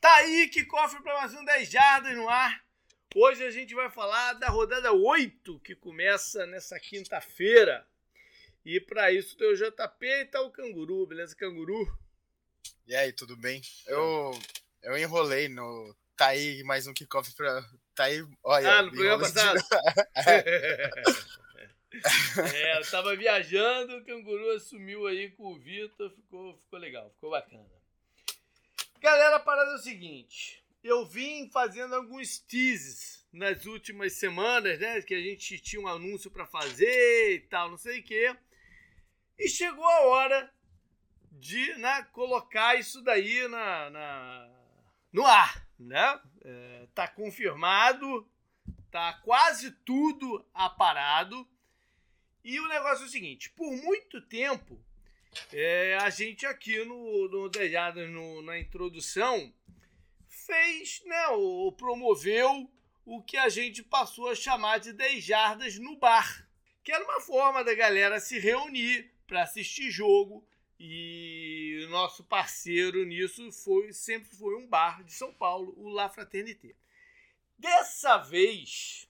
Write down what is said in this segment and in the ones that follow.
Tá aí que cofre para mais um 10 jardas no ar. Hoje a gente vai falar da rodada 8 que começa nessa quinta-feira. E para isso tem o JP e tá o Canguru, beleza, Canguru? E aí, tudo bem? Eu, eu enrolei no. Tá aí mais um kickoff pra. Tá aí. Olha. Ah, no programa passado. é, eu tava viajando, o Canguru assumiu aí com o Vitor, ficou, ficou legal, ficou bacana. Galera, a parada é o seguinte. Eu vim fazendo alguns teases nas últimas semanas, né? Que a gente tinha um anúncio para fazer e tal, não sei o quê. E chegou a hora de né, colocar isso daí na, na no ar, né? É, tá confirmado, tá quase tudo aparado. E o negócio é o seguinte: por muito tempo é, a gente aqui no, no Dejadas, na introdução, fez, né, ou promoveu o que a gente passou a chamar de 10 jardas no bar, que era uma forma da galera se reunir para assistir jogo e o nosso parceiro nisso foi sempre foi um bar de São Paulo, o La Fraternité. Dessa vez,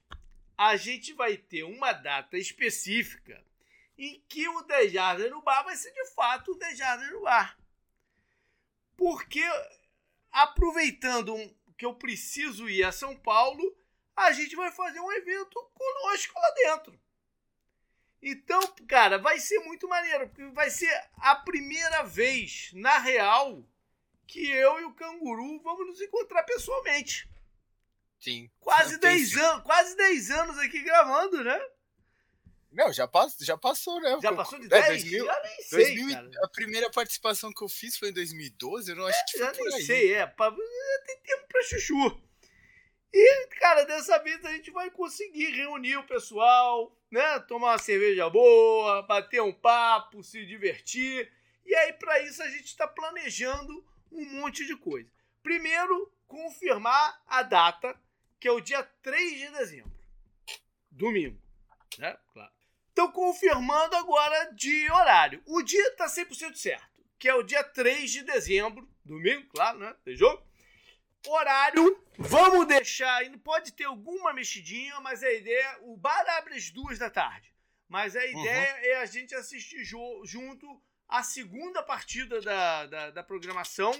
a gente vai ter uma data específica em que o Dejardas no bar vai ser de fato o Dejardas no bar. Porque, aproveitando que eu preciso ir a São Paulo, a gente vai fazer um evento conosco lá dentro. Então, cara, vai ser muito maneiro, porque vai ser a primeira vez, na real, que eu e o canguru vamos nos encontrar pessoalmente. Sim. Quase 10 anos, quase 10 anos aqui gravando, né? Não, já, pass, já passou, né? Já passou de 10? É, 2000, já nem sei, 2000, cara. A primeira participação que eu fiz foi em 2012, eu não acho é, que foi já nem sei, é. Pra, tem tempo pra chuchu. E, cara, dessa vez a gente vai conseguir reunir o pessoal, né? Tomar uma cerveja boa, bater um papo, se divertir. E aí, para isso, a gente está planejando um monte de coisa. Primeiro, confirmar a data, que é o dia 3 de dezembro. Domingo. Né? Estão confirmando agora de horário. O dia está 100% certo, que é o dia 3 de dezembro, domingo, claro, né? Tem jogo. Horário, vamos deixar, pode ter alguma mexidinha, mas a ideia, o bar abre às duas da tarde. Mas a ideia uhum. é a gente assistir junto a segunda partida da, da, da, programação,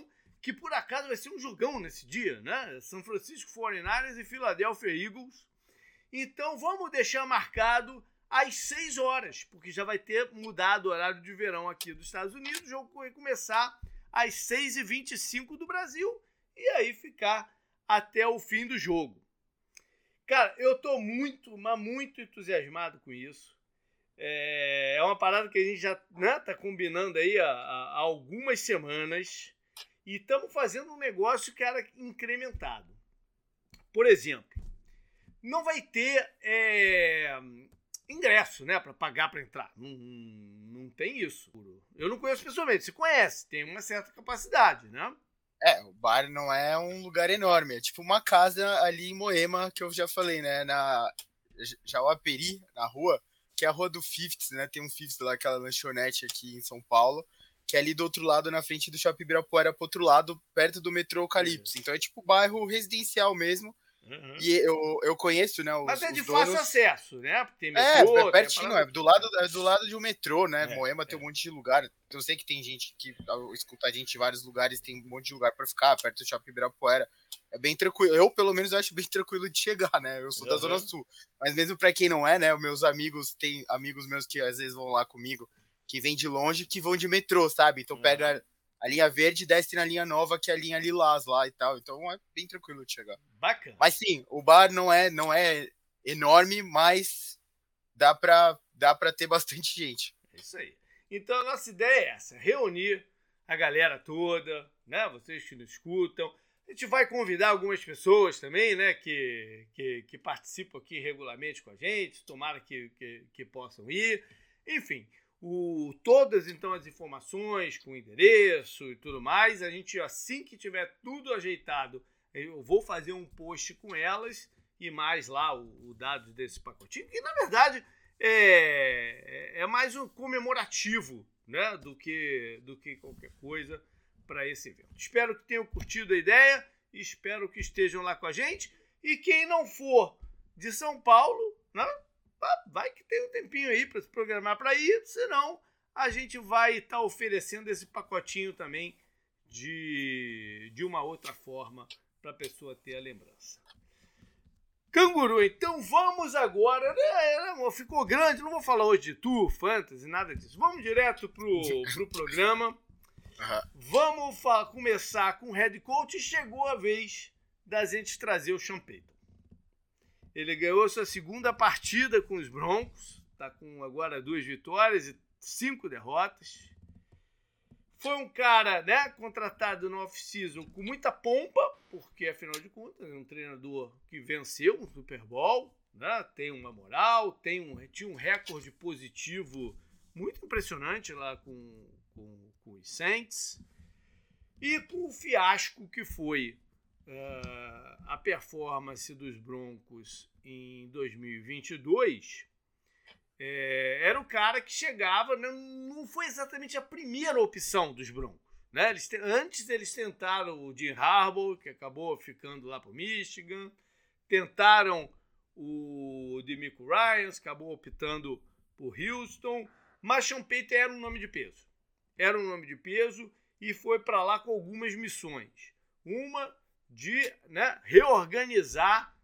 que por acaso vai ser um jogão nesse dia, né? São Francisco 49ers e Philadelphia Eagles. Então vamos deixar marcado às 6 horas, porque já vai ter mudado o horário de verão aqui dos Estados Unidos. O jogo vai começar às 6h25 do Brasil e aí ficar até o fim do jogo. Cara, eu tô muito, mas muito entusiasmado com isso. É, é uma parada que a gente já né, tá combinando aí há, há algumas semanas e estamos fazendo um negócio que era incrementado. Por exemplo, não vai ter é, ingresso, né, para pagar para entrar. Não, não tem isso. Eu não conheço pessoalmente. Você conhece, tem uma certa capacidade, né? É, o bar não é um lugar enorme, é tipo uma casa ali em Moema, que eu já falei, né, na Jauaperi, na rua, que é a rua do Fifth, né, tem um Fifth lá, aquela lanchonete aqui em São Paulo, que é ali do outro lado, na frente do Shopping Ibirapuera, pro outro lado, perto do metrô Eucalipto. Então é tipo bairro residencial mesmo, Uhum. E eu, eu conheço, né? Os, Mas é de donos... fácil acesso, né? Tem é, metrô, é, pertinho, é do lado, é do lado de um metrô, né? É, Moema é. tem um monte de lugar. Eu sei que tem gente que escuta a gente em vários lugares, tem um monte de lugar para ficar, perto do Shopping Ibirapuera. É bem tranquilo. Eu, pelo menos, acho bem tranquilo de chegar, né? Eu sou uhum. da Zona Sul. Mas mesmo para quem não é, né? Meus amigos, tem amigos meus que às vezes vão lá comigo, que vêm de longe, que vão de metrô, sabe? Então uhum. pega a linha verde desce na linha nova, que é a linha lilás lá e tal. Então é bem tranquilo de chegar. Bacana. Mas sim, o bar não é, não é enorme, mas dá pra, dá pra ter bastante gente. É isso aí. Então a nossa ideia é essa: reunir a galera toda, né? Vocês que nos escutam. A gente vai convidar algumas pessoas também, né? Que, que, que participam aqui regularmente com a gente. Tomara que, que, que possam ir. Enfim, o, todas então as informações com endereço e tudo mais. A gente, assim que tiver tudo ajeitado, eu vou fazer um post com elas e mais lá o, o dado desse pacotinho, que na verdade é, é, é mais um comemorativo né, do, que, do que qualquer coisa para esse evento. Espero que tenham curtido a ideia Espero que estejam lá com a gente. E quem não for de São Paulo, né? Vai que tem um tempinho aí para se programar para ir, senão a gente vai estar tá oferecendo esse pacotinho também de, de uma outra forma para a pessoa ter a lembrança. Canguru, então vamos agora. Né, né ficou grande, não vou falar hoje de tour, fantasy, nada disso. Vamos direto pro, pro programa. Uhum. Vamos começar com o head coach chegou a vez da gente trazer o Payton. Ele ganhou sua segunda partida com os Broncos, está com agora duas vitórias e cinco derrotas. Foi um cara né, contratado no off-season com muita pompa, porque afinal de contas é um treinador que venceu um Super Bowl, né, tem uma moral, tem um, tinha um recorde positivo muito impressionante lá com, com, com os Saints. E com o fiasco que foi uh, a performance dos Broncos em 2022, é, era o cara que chegava, não, não foi exatamente a primeira opção dos Broncos. Né? Eles, antes eles tentaram o Jim Harbaugh, que acabou ficando lá para Michigan, tentaram o Demico Ryan, acabou optando por Houston, mas Payton era um nome de peso. Era um nome de peso e foi para lá com algumas missões. Uma de né, reorganizar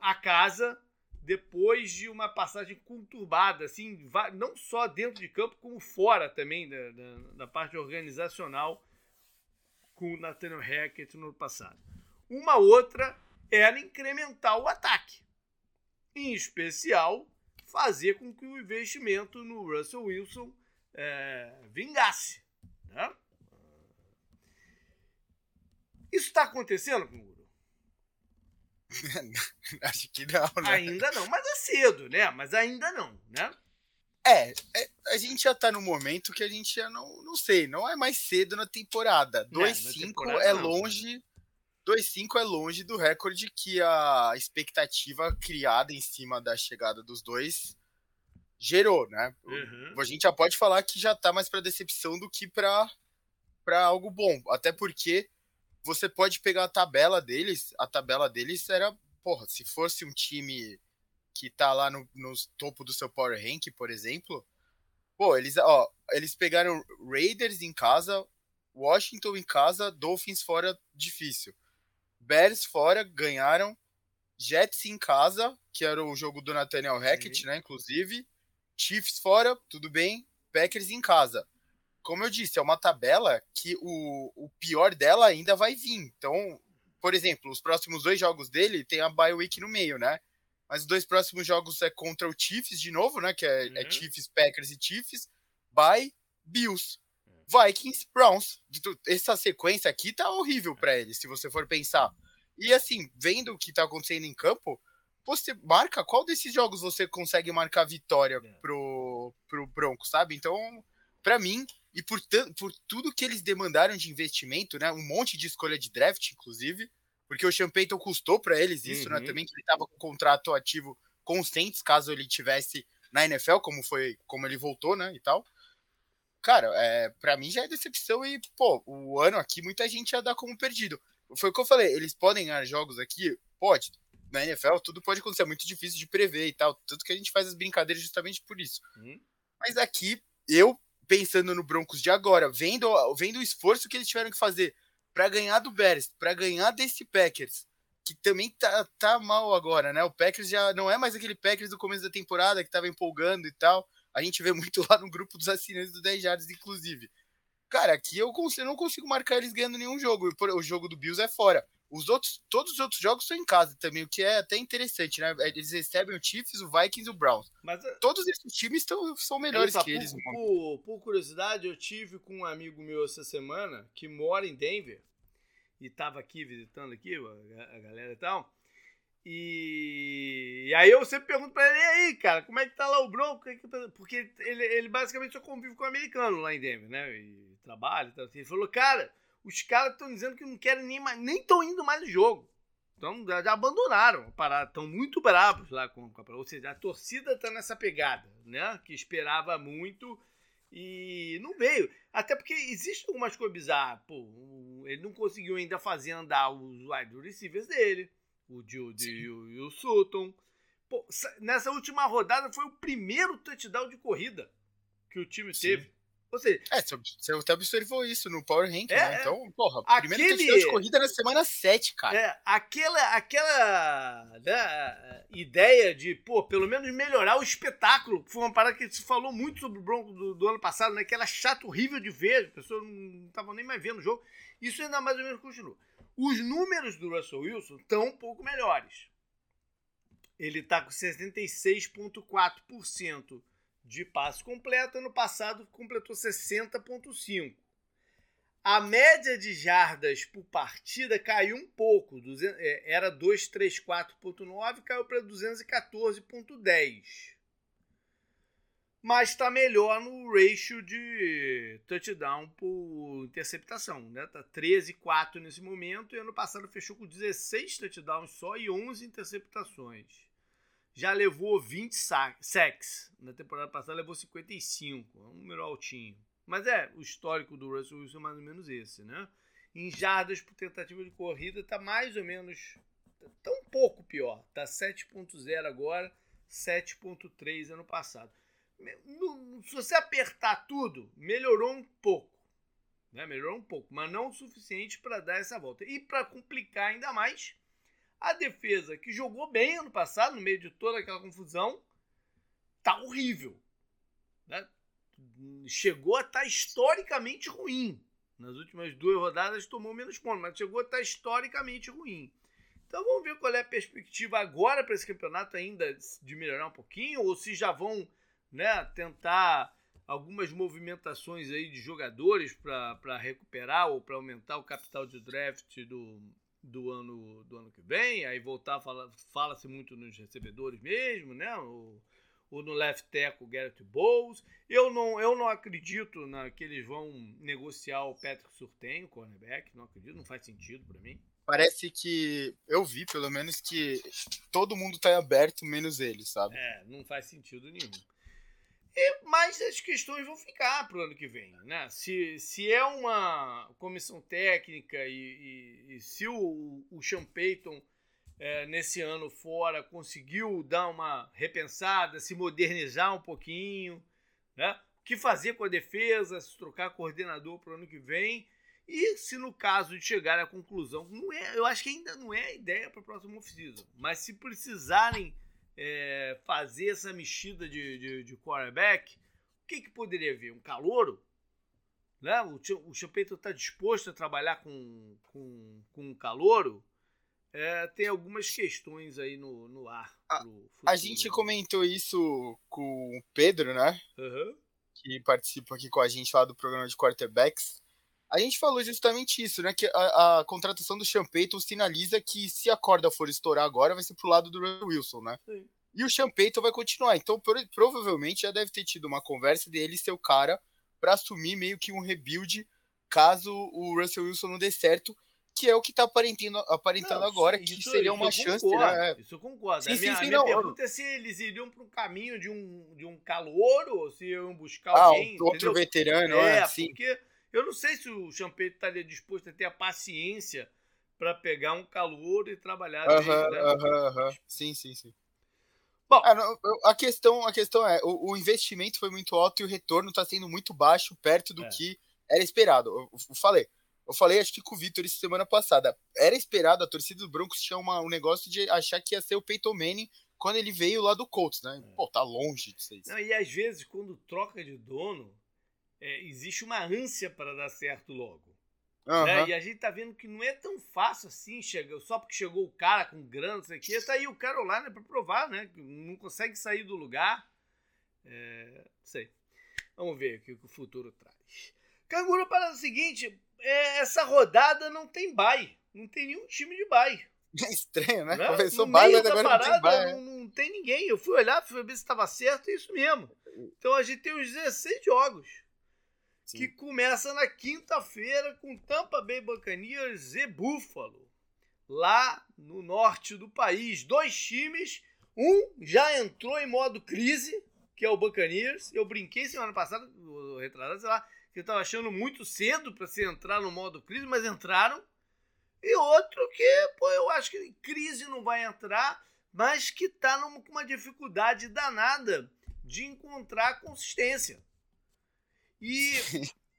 a casa depois de uma passagem conturbada, assim, não só dentro de campo, como fora também da, da, da parte organizacional com o Nathaniel Hackett no passado. Uma outra era incrementar o ataque. Em especial, fazer com que o investimento no Russell Wilson é, vingasse. Né? Isso está acontecendo, Canguru? Acho que não, né? Ainda não, mas é cedo, né? Mas ainda não, né? É, é, a gente já tá no momento que a gente já não, não sei, não é mais cedo na temporada. 2-5 é, é longe. 2-5 é longe do recorde que a expectativa criada em cima da chegada dos dois gerou, né? Uhum. A gente já pode falar que já tá mais para decepção do que para para algo bom, até porque você pode pegar a tabela deles, a tabela deles era, porra, se fosse um time que tá lá no, no topo do seu Power Rank, por exemplo, pô, eles, ó, eles pegaram Raiders em casa, Washington em casa, Dolphins fora, difícil. Bears fora, ganharam. Jets em casa, que era o jogo do Nathaniel Hackett, né, inclusive. Chiefs fora, tudo bem. Packers em casa como eu disse, é uma tabela que o, o pior dela ainda vai vir. Então, por exemplo, os próximos dois jogos dele tem a bye week no meio, né? Mas os dois próximos jogos é contra o Chiefs de novo, né? Que é, é uhum. é Chiefs, Packers e Chiefs. Bye, Bills. Vikings, Browns. Essa sequência aqui tá horrível para ele, se você for pensar. E assim, vendo o que tá acontecendo em campo, você marca qual desses jogos você consegue marcar vitória é. pro, pro Bronco, sabe? Então, para mim, e por, por tudo que eles demandaram de investimento, né? Um monte de escolha de draft, inclusive, porque o Sean Payton custou para eles isso, né, uhum. né? Também que ele estava com contrato ativo Saints, caso ele tivesse na NFL, como foi, como ele voltou, né, e tal. Cara, é, para mim já é decepção e, pô, o ano aqui muita gente já dá como perdido. Foi o que eu falei, eles podem ganhar jogos aqui? Pode. Na NFL tudo pode acontecer, é muito difícil de prever e tal. Tanto que a gente faz as brincadeiras justamente por isso. Uhum. Mas aqui, eu pensando no Broncos de agora, vendo, vendo o esforço que eles tiveram que fazer para ganhar do Bears, para ganhar desse Packers, que também tá, tá mal agora, né? O Packers já não é mais aquele Packers do começo da temporada que tava empolgando e tal. A gente vê muito lá no grupo dos assinantes do 10 Yards, inclusive. Cara, aqui eu, consigo, eu não consigo marcar eles ganhando nenhum jogo. O jogo do Bills é fora. Os outros, todos os outros jogos são em casa também, o que é até interessante, né? Eles recebem o Chiefs, o Vikings e o Browns. Mas, eh, Todos esses times tão, são melhores que eles. Por, por, curiosidade, eu tive com um amigo meu essa semana que mora em Denver e estava aqui visitando aqui a, galera e tal. E, e, aí eu sempre pergunto pra ele, e aí, cara, como é que tá lá o Bronco? Tá? Porque ele, ele basicamente só convive com o americano lá em Denver, né? E trabalha e tal. Ele falou, cara, os caras estão dizendo que não querem nem mais, nem estão indo mais no jogo. Então já, abandonaram a parada, estão muito bravos lá com, com Ou seja, a torcida está nessa pegada, né? Que esperava muito e não veio. Até porque existem algumas coisas bizarras. Pô, ele não conseguiu ainda fazer andar os wide receivers dele, o Judy e o, o Sutton. Pô, nessa última rodada foi o primeiro touchdown de corrida que o time Sim. teve. Seja, é, você até observou isso no Power Rank, é, né? É. Então, porra, aquele, primeiro touchdown de corrida na semana 7, cara. É, aquela, aquela né, ideia de, pô, pelo menos melhorar o espetáculo, que foi uma parada que se falou muito sobre o Bronco do, do ano passado, né? Aquela chata horrível de ver, as pessoas não estavam nem mais vendo o jogo. Isso ainda mais ou menos continua. Os números do Russell Wilson estão um pouco melhores. Ele está com 76,4% de passe completo. Ano passado completou 60,5. A média de jardas por partida caiu um pouco. É, era 234,9, caiu para 214,10. Mas está melhor no ratio de touchdown por interceptação. Né? Tá 13,4 nesse momento. E ano passado fechou com 16 touchdowns só e 11 interceptações já levou 20 sacks. Na temporada passada levou 55. É um número altinho. Mas é, o histórico do Russell Wilson é mais ou menos esse, né? Em jardas por tentativa de corrida tá mais ou menos. Tá um pouco pior. Tá 7.0 agora, 7.3 ano passado. Se você apertar tudo, melhorou um pouco. Né? Melhorou um pouco, mas não o suficiente para dar essa volta. E para complicar ainda mais, a defesa, que jogou bem ano passado, no meio de toda aquela confusão, tá horrível. Né? Chegou a estar tá historicamente ruim. Nas últimas duas rodadas tomou menos pontos, mas chegou a estar tá historicamente ruim. Então vamos ver qual é a perspectiva agora para esse campeonato ainda de melhorar um pouquinho, ou se já vão né, tentar algumas movimentações aí de jogadores para recuperar ou para aumentar o capital de draft do, do ano, do ano que vem, aí voltar, fala-se fala muito nos recebedores mesmo, né? O, ou no left tackle Garrett Bowles. Eu não, eu não acredito na, que eles vão negociar o Patrick Surtain, o cornerback, não acredito, não faz sentido para mim. Parece que eu vi, pelo menos, que todo mundo tá aberto, menos ele, sabe? É, não faz sentido nenhum. E, mas as questões vão ficar para o ano que vem. Né? Se, se é uma comissão técnica e, e, e se o, o Sean Payton, é, nesse ano fora, conseguiu dar uma repensada, se modernizar um pouquinho, né? o que fazer com a defesa, se trocar coordenador para o ano que vem. E se no caso de chegar à conclusão, não é, eu acho que ainda não é a ideia para o próximo off-season, mas se precisarem é, fazer essa mexida de, de, de quarterback, o que, que poderia vir? Um calouro? Né? O, o Champeito está disposto a trabalhar com, com, com um calouro? É, tem algumas questões aí no, no ar. A, a gente comentou isso com o Pedro, né? Uhum. Que participa aqui com a gente lá do programa de quarterbacks. A gente falou justamente isso, né? Que a, a contratação do Sean Payton sinaliza que se a corda for estourar agora, vai ser pro lado do Wilson, né? Sim. E o Sean Payton vai continuar. Então, por, provavelmente já deve ter tido uma conversa dele ser o cara para assumir meio que um rebuild caso o Russell Wilson não dê certo, que é o que tá aparentando, aparentando não, agora, que isso, seria uma chance. Concordo, né? Isso eu concordo. Sim, a minha, sim, sim, minha não, pergunta é se eles iriam para um caminho de um, de um calouro, ou se iam buscar ah, alguém. Outro entendeu? veterano, é, é assim. porque eu não sei se o Champeito estaria disposto a ter a paciência para pegar um calor e trabalhar uh -huh, né? Uh -huh, uh. Sim, sim, sim. Bom, é, a questão, a questão é, o, o, investimento foi muito alto e o retorno está sendo muito baixo, perto do é. que era esperado. Eu, eu, falei, eu falei, acho que com o Vitor isso semana passada. Era esperado, a torcida do Broncos tinha uma, um negócio de achar que ia ser o Peyton Manning quando ele veio lá do Colts, né? É. Pô, tá longe de ser isso. Não, e às vezes, quando troca de dono, é, existe uma ânsia para dar certo logo. Uhum. Né? E a gente tá vendo que não é tão fácil assim, chega, só porque chegou o cara com grana, não sei o quê, tá aí o Carolina para provar, né? Que não consegue sair do lugar. É, não sei. Vamos ver o que o futuro traz. Canguru, para o seguinte: é, essa rodada não tem bye. Não tem nenhum time de bye. É estranho, né? né? Começou bye, mas agora parada, não tem bye. Não, não, tem ninguém. Eu fui olhar, fui ver se estava certo, é isso mesmo. Então a gente tem os 16 jogos que começa na quinta-feira com Tampa Bay Buccaneers e Buffalo, lá no norte do país. Dois times, um já entrou em modo crise, que é o Buccaneers. Eu brinquei semana passada, retrasado, sei lá, que eu tava achando muito cedo para se entrar no modo crise, mas entraram. E outro que, pô, eu acho que crise não vai entrar, mas que tá numa uma dificuldade danada de encontrar consistência. E,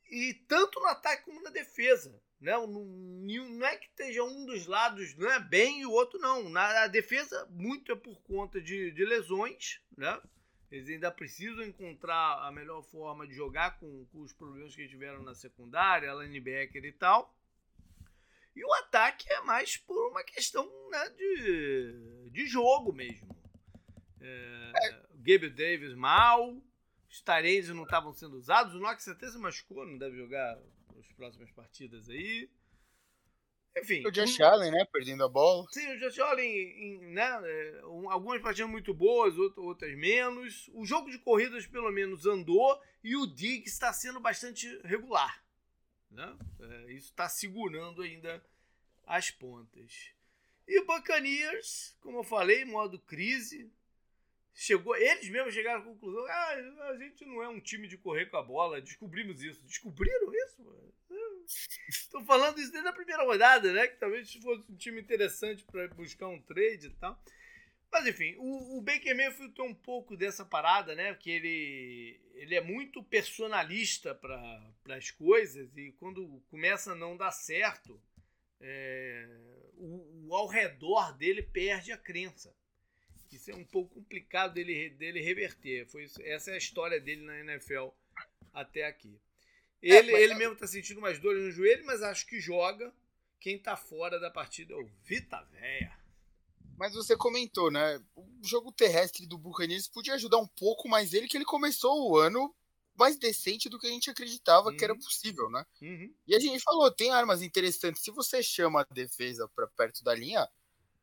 e tanto no ataque como na defesa. Né? Não, é que esteja um dos lados não é bem e o outro não. Na defesa, muito é por conta de, de lesões. Né? Eles ainda precisam encontrar a melhor forma de jogar com, com os problemas que tiveram na secundária, linebacker e tal. E o ataque é mais por uma questão né, de, de jogo mesmo. É, é. Gabriel Davis mal, os Tarenses não estavam sendo usados, o Knox até se machucou, não deve jogar as próximas partidas aí. Enfim. O Josh um... Allen, né? Perdendo a bola. Sim, o Josh Allen, né? É, algumas partidas muito boas, outras menos. O jogo de corridas, pelo menos, andou e o Diggs está sendo bastante regular. Né? É, isso está segurando ainda as pontas. E o Buccaneers, como eu falei, modo crise. Chegou, eles mesmos chegaram à conclusão: ah, a gente não é um time de correr com a bola. Descobrimos isso. Descobriram isso? Estou falando isso desde a primeira rodada, né? Que talvez fosse um time interessante para buscar um trade e tal. Mas enfim, o, o Baker Mayfield tem um pouco dessa parada, né? Que ele, ele é muito personalista para as coisas e quando começa a não dar certo, é, o, o, ao redor dele perde a crença. Isso é um pouco complicado dele, dele reverter. Foi, essa é a história dele na NFL até aqui. É, ele, é, ele mesmo tá sentindo umas dores no joelho, mas acho que joga. Quem tá fora da partida é o Vita Véia. Mas você comentou, né? O jogo terrestre do Buccaneers podia ajudar um pouco mais ele, que ele começou o ano mais decente do que a gente acreditava uhum. que era uhum. possível, né? Uhum. E a gente falou, tem armas interessantes. Se você chama a defesa para perto da linha,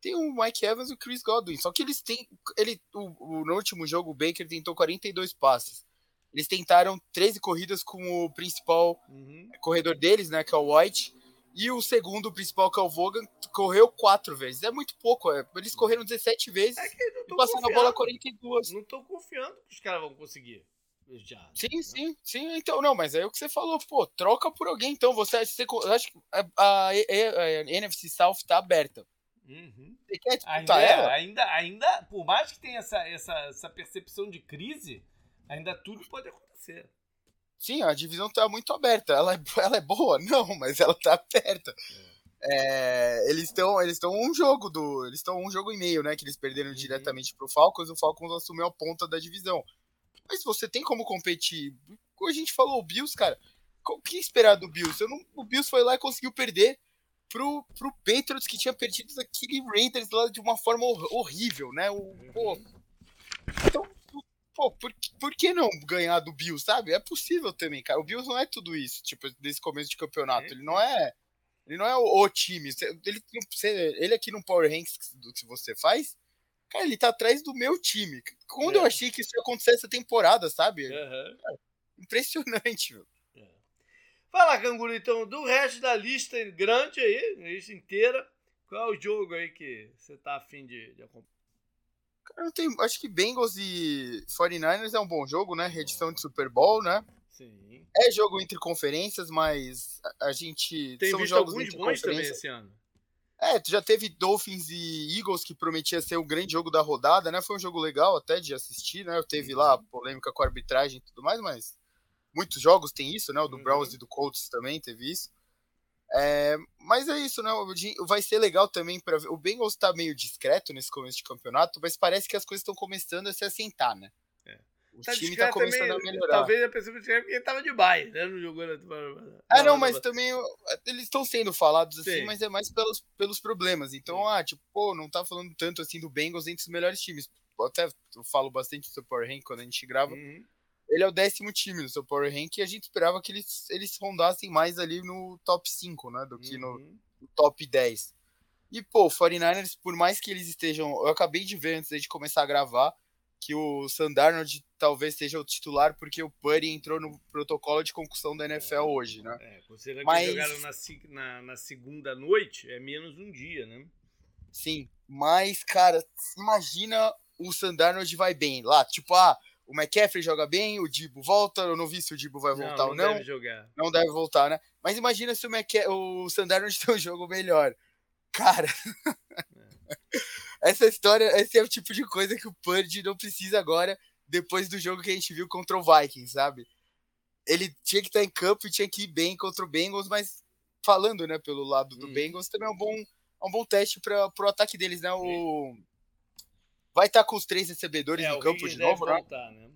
tem o Mike Evans e o Chris Godwin. Só que eles têm. Ele, o, o, no último jogo, o Baker tentou 42 passes. Eles tentaram 13 corridas com o principal uhum. corredor deles, né, que é o White, e o segundo o principal, que é o Vogan, correu quatro vezes. É muito pouco, é. eles correram 17 vezes é e passaram a bola 42. Não tô confiando que os caras vão conseguir. Já, sim, né? sim, sim, então, não, mas é o que você falou, pô, troca por alguém, então, você, você acho que a, a, a, a NFC South tá aberta. Uhum. Você quer ainda, ela? Ainda, ainda, por mais que tenha essa, essa, essa percepção de crise, Ainda tudo pode acontecer. Sim, a divisão tá muito aberta. Ela é, ela é boa? Não, mas ela tá aberta. É. É, eles estão eles estão um jogo do eles estão um jogo e meio né que eles perderam uhum. diretamente pro Falcons o Falcons assumiu a ponta da divisão mas você tem como competir como a gente falou o Bills cara o que esperar do Bills não, o Bills foi lá e conseguiu perder pro, pro Patriots que tinha perdido aquele Raiders lá de uma forma horrível né o, uhum. pô, então pô, por, por que não ganhar do Bills, sabe? É possível também, cara. O Bills não é tudo isso, tipo, desse começo de campeonato. Ele não é. Ele não é o, o time. Ele, ele aqui no Power Ranks do que você faz, cara, ele tá atrás do meu time. Quando é. eu achei que isso ia acontecer essa temporada, sabe? Uhum. Cara, impressionante, meu. Fala, Canguru, então, do resto da lista grande aí, lista inteira, qual é o jogo aí que você tá afim de, de acompanhar? Eu tenho, acho que Bengals e 49ers é um bom jogo, né? Reedição de Super Bowl, né? Sim. É jogo entre conferências, mas a gente. Tem são jogos alguns bons também esse ano. É, já teve Dolphins e Eagles que prometia ser o grande jogo da rodada, né? Foi um jogo legal até de assistir, né? Teve lá polêmica com a arbitragem e tudo mais, mas muitos jogos tem isso, né? O do uhum. Browns e do Colts também teve isso. É, mas é isso, né? Vai ser legal também para ver. O Bengals tá meio discreto nesse começo de campeonato, mas parece que as coisas estão começando a se assentar, né? É. O tá time tá começando também, a melhorar. Talvez a pessoa porque ele tava de baile, né? No jogo Ah, não, mas também eles estão sendo falados assim, Sim. mas é mais pelos, pelos problemas. Então, Sim. ah, tipo, pô, não tá falando tanto assim do Bengals entre os melhores times. Eu até falo bastante do Power Rank quando a gente grava. Uhum ele é o décimo time no seu Power Rank e a gente esperava que eles, eles rondassem mais ali no top 5, né? Do que no, uhum. no top 10. E, pô, o 49ers, por mais que eles estejam. Eu acabei de ver antes de começar a gravar que o Sandarnold talvez seja o titular, porque o Purdy entrou no protocolo de concussão da NFL é, hoje, né? É, considerando Mas... que jogaram na, na, na, segunda noite, é menos um dia, né? Sim, mas, cara, imagina o Sandarnold vai bem lá, tipo, ah, o McCaffrey joga bem, o Dibo volta. Eu não vi se o Dibo vai voltar não, ou não. Não deve jogar. Não deve voltar, né? Mas imagina se o, McCa o Sandarnold tem um jogo melhor. Cara, essa história, esse é o tipo de coisa que o Purdy não precisa agora, depois do jogo que a gente viu contra o Vikings, sabe? Ele tinha que estar em campo e tinha que ir bem contra o Bengals, mas falando, né, pelo lado do hum. Bengals, também é um bom, é um bom teste para o ataque deles, né? O, vai estar tá com os três recebedores é, no campo de novo, né? Voltar, né?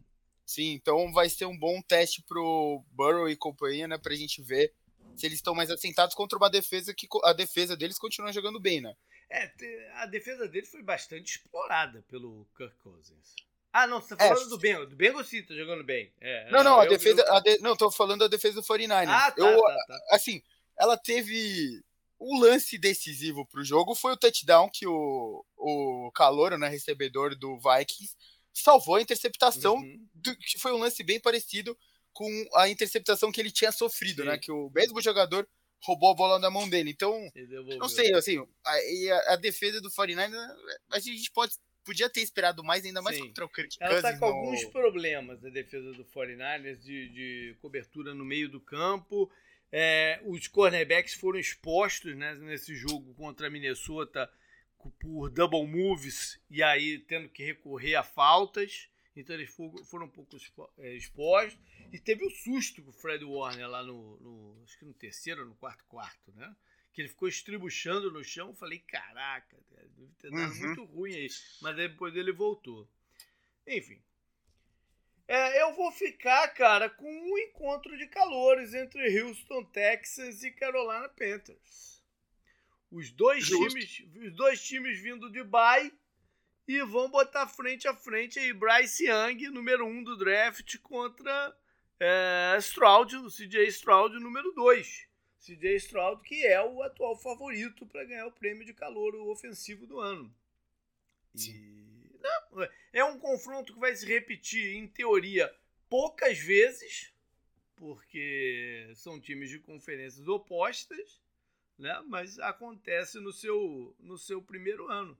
Sim, então vai ser um bom teste pro Burrow e companhia, né? Pra gente ver se eles estão mais assentados contra uma defesa que a defesa deles continua jogando bem, né? É, a defesa deles foi bastante explorada pelo Kirk Cousins. Ah, não, você tá falando é, do Bengals. Do Bengals sim, tá jogando bem. É, não, não, a defesa. Eu... A de, não, tô falando da defesa do 49ers. Ah, tá, eu, tá, tá. Assim, ela teve. O lance decisivo pro jogo foi o touchdown que o, o Calouro, né, recebedor do Vikings, salvou a interceptação, uhum. do, que foi um lance bem parecido com a interceptação que ele tinha sofrido, né, Sim. né? Que o mesmo jogador roubou a bola da mão dele. Então, não sei, assim, a, a, defesa do 49 a gente pode podia ter esperado mais, ainda mais Sim. contra o Kirk Ela tá com no... alguns problemas, a defesa do 49ers, de, de cobertura no meio do campo. É, os cornerbacks foram expostos né, nesse jogo contra a Minnesota por double moves e aí tendo que recorrer a faltas. Então eles foram um pouco é, expostos. E teve o susto com o Fred Warner lá no, no, Acho que no terceiro ou no quarto quarto, né? Que ele ficou estribuchando no chão. Falei, caraca, deve ter dado uhum. muito ruim aí. Mas depois ele voltou. Enfim. É, eu vou ficar, cara, com um encontro de calores entre Houston, Texas e Carolina Panthers. Os dois times, os dois times vindo de bye e vão botar frente a frente aí Bryce Young, número 1 um do draft, contra é, Stroud, o CJ Stroud, número 2. CJ Stroud, que é o atual favorito para ganhar o prêmio de calor ofensivo do ano. E, não, é um confronto que vai se repetir, em teoria, poucas vezes, porque são times de conferências opostas né? Mas acontece no seu, no seu primeiro ano.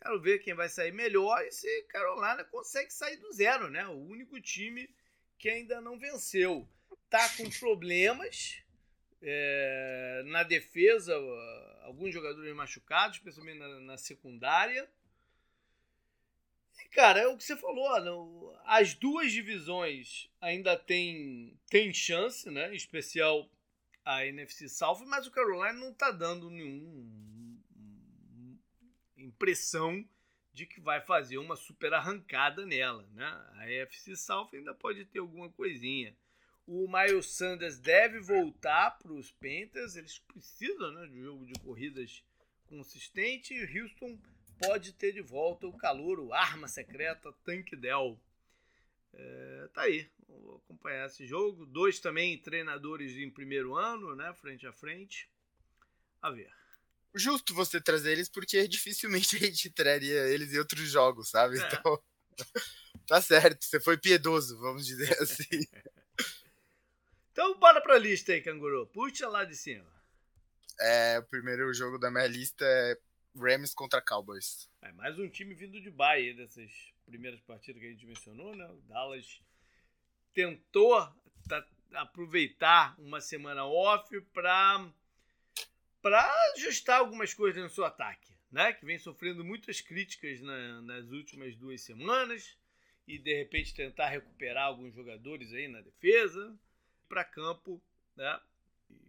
Quero ver quem vai sair melhor e se Carolina consegue sair do zero, né? O único time que ainda não venceu. Tá com problemas é, na defesa, alguns jogadores machucados, especialmente na, na secundária. Cara, é o que você falou, não, as duas divisões ainda têm tem chance, né? Em especial a NFC South, mas o Carolina não está dando nenhuma impressão de que vai fazer uma super arrancada nela, né? A NFC South ainda pode ter alguma coisinha. O Miles Sanders deve voltar para os Panthers, eles precisam né, de um jogo de corridas consistente e Houston pode ter de volta o calor, o arma secreta Tank Dell. É, tá aí, vou acompanhar esse jogo. Dois também treinadores em primeiro ano, né? Frente a frente. A ver. Justo você trazer eles, porque dificilmente a gente traria eles em outros jogos, sabe? É. Então, tá certo, você foi piedoso, vamos dizer assim. então, bora pra lista aí, canguru. Puxa lá de cima. É, o primeiro jogo da minha lista é Rams contra Cowboys. É mais um time vindo de Bahia dessas primeiras partidas que a gente mencionou, né? O Dallas tentou aproveitar uma semana off para para ajustar algumas coisas no seu ataque, né? Que vem sofrendo muitas críticas na, nas últimas duas semanas e de repente tentar recuperar alguns jogadores aí na defesa para campo, né?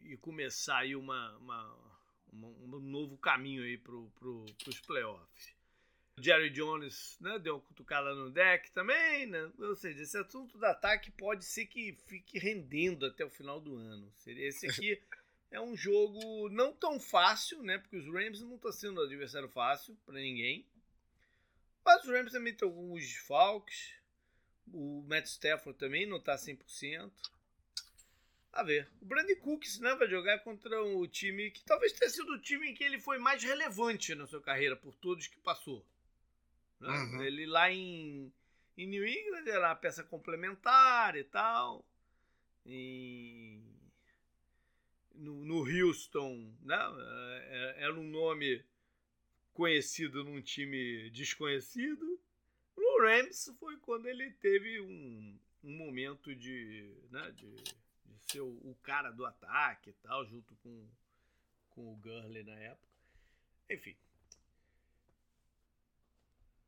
E começar aí uma, uma, uma um novo caminho aí para pro, os playoffs. Jerry Jones né, deu uma cutucada no deck também, né? Ou seja, esse assunto do ataque pode ser que fique rendendo até o final do ano. Esse aqui é um jogo não tão fácil, né? Porque os Rams não estão sendo um adversário fácil para ninguém. Mas os Rams também tem alguns desfalques. O Matt Stafford também não está 100%. A ver. O Brandon Cooks né, vai jogar contra o time que talvez tenha sido o time em que ele foi mais relevante na sua carreira, por todos que passou. Né? Uhum. Ele lá em, em New England era uma peça complementar e tal. E no, no Houston, né? É, é, era um nome conhecido num time desconhecido. No Rams foi quando ele teve um, um momento de, né, de ser o, o, cara do ataque e tal, junto com, com o Gurley na época. Enfim.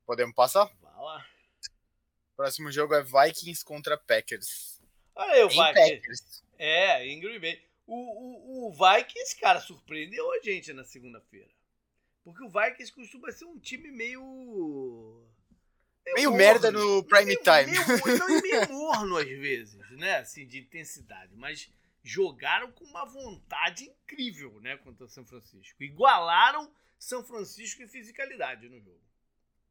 Podemos passar? Vai lá. Próximo jogo é Vikings contra Packers. Olha aí o Vikings. Packers. É, em Green Bay. O, o, o Vikings, cara, surpreendeu a gente na segunda-feira. Porque o Vikings costuma ser um time meio. Meio, meio merda no prime meio, time. Meio, não, meio morno às vezes, né? Assim, de intensidade. Mas jogaram com uma vontade incrível, né? Contra São Francisco. Igualaram São Francisco em fisicalidade no jogo.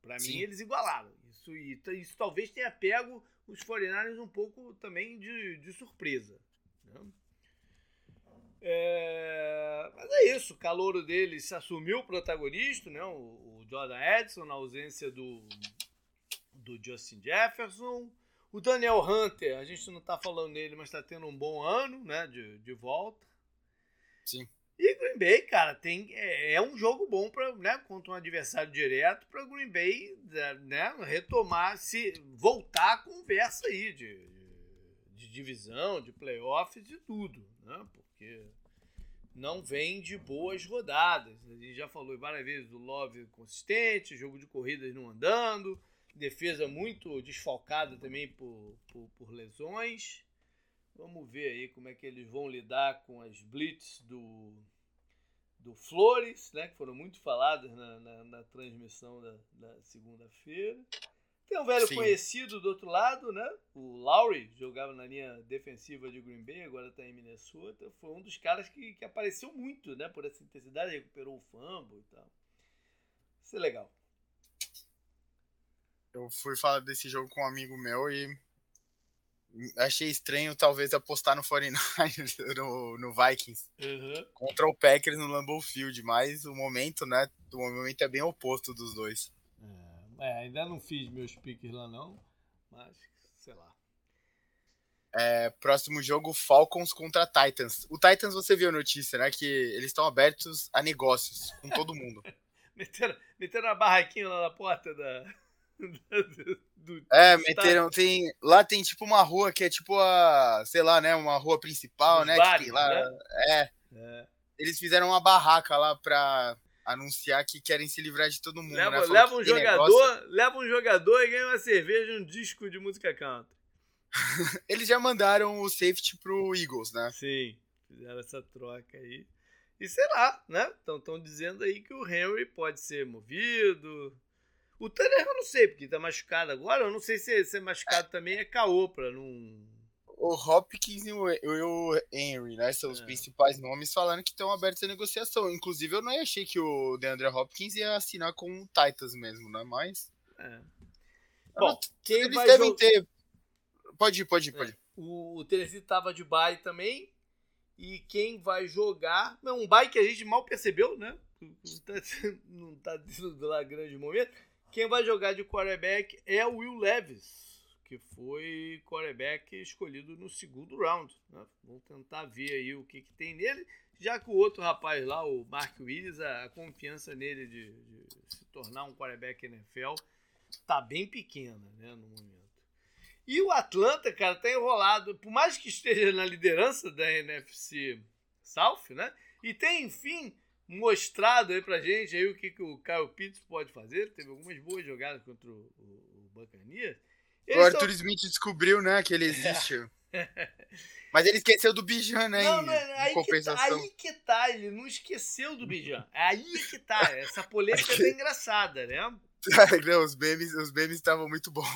Para mim, eles igualaram. Isso, isso talvez tenha pego os 49 um pouco também de, de surpresa. Né? É, mas é isso, o calouro dele se assumiu o protagonista, né? O, o, Jordan Edson, na ausência do, do Justin Jefferson. O Daniel Hunter, a gente não está falando nele, mas está tendo um bom ano né? de, de volta. Sim. E Green Bay, cara, tem, é, é um jogo bom para né, contra um adversário direto para Green Bay né, retomar, se voltar a conversa aí de, de divisão, de playoffs e tudo, né? Porque não vem de boas rodadas. A gente já falou várias vezes do Love consistente, jogo de corridas não andando, defesa muito desfalcada também por, por, por lesões. Vamos ver aí como é que eles vão lidar com as blitz do, do Flores, né, que foram muito faladas na, na, na transmissão da, da segunda-feira. Tem um velho Sim. conhecido do outro lado, né? O Lowry, jogava na linha defensiva de Green Bay, agora está em Minnesota. Foi um dos caras que, que apareceu muito, né? Por essa intensidade, recuperou o fumble e tal. Isso é legal. Eu fui falar desse jogo com um amigo meu e achei estranho talvez apostar no 49ers, no, no Vikings, uhum. contra o Packers no Lambeau Field, mas o momento, né, o momento é bem oposto dos dois. É, ainda não fiz meus piques lá não, mas sei lá. É, próximo jogo, Falcons contra Titans. O Titans, você viu a notícia, né? Que eles estão abertos a negócios com todo mundo. meteram, meteram a barraquinha lá na porta da. do, é, meteram. Tem, lá tem tipo uma rua que é tipo a. Sei lá, né? Uma rua principal, né? Bares, lá, né? É. é. Eles fizeram uma barraca lá pra anunciar que querem se livrar de todo mundo. Leva, né? leva um jogador, negócio... leva um jogador e ganha uma cerveja e um disco de música country. Eles já mandaram o safety pro Eagles, né? Sim, fizeram essa troca aí. E sei lá, né? Estão dizendo aí que o Henry pode ser movido. O Tanner eu não sei, porque tá machucado agora. Eu não sei se ser machucado também é caô pra não o Hopkins e o, o Henry, né? São os é. principais nomes falando que estão abertos a negociação. Inclusive, eu não achei que o DeAndre Hopkins ia assinar com o Titans mesmo, né? Mas. É. Bom, quem eles vai devem ter. Pode ir, pode ir, pode ir. É. O, o Tennessee tava de bye também. E quem vai jogar. Um bye que a gente mal percebeu, né? Não tá, não tá lá grande momento. Quem vai jogar de quarterback é o Will Levis que foi quarterback escolhido no segundo round. Né? Vamos tentar ver aí o que, que tem nele, já que o outro rapaz lá, o Mark Willis, a, confiança nele de, de, se tornar um quarterback NFL tá bem pequena né, no momento. E o Atlanta, cara, tá enrolado, por mais que esteja na liderança da NFC South, né? E tem, enfim, mostrado aí pra gente aí o que, que o Kyle Pitts pode fazer. Teve algumas boas jogadas contra o, o, o o Arthur. Smith descobriu, né, que ele existe. Mas ele esqueceu do Bijan, né? Não, não, é aí, compensação. Que tá, aí que tá, ele não esqueceu do Bijan. É aí que tá. Essa polêmica é engraçada, né? não, os memes os memes estavam muito bons.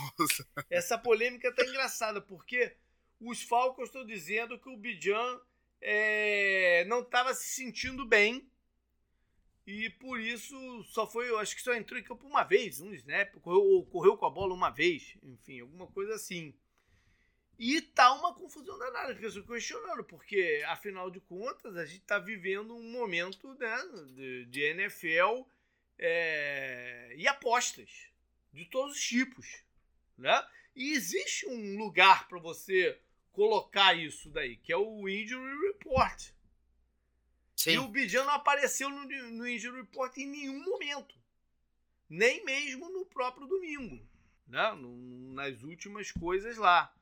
Essa polêmica tá engraçada, porque os Falcons estão dizendo que o Bijan é, não estava se sentindo bem e por isso só foi, eu acho que só entrou em campo uma vez, um snap, correu, correu com a bola uma vez, enfim, alguma coisa assim. E tá uma confusão danada, as pessoas questionando, porque afinal de contas a gente tá vivendo um momento né, de, de NFL é, e apostas de todos os tipos, né? E existe um lugar para você colocar isso daí, que é o Injury Report. Sim. E o Bijan não apareceu no, no Injury Report em nenhum momento. Nem mesmo no próprio domingo. né? nas últimas coisas lá.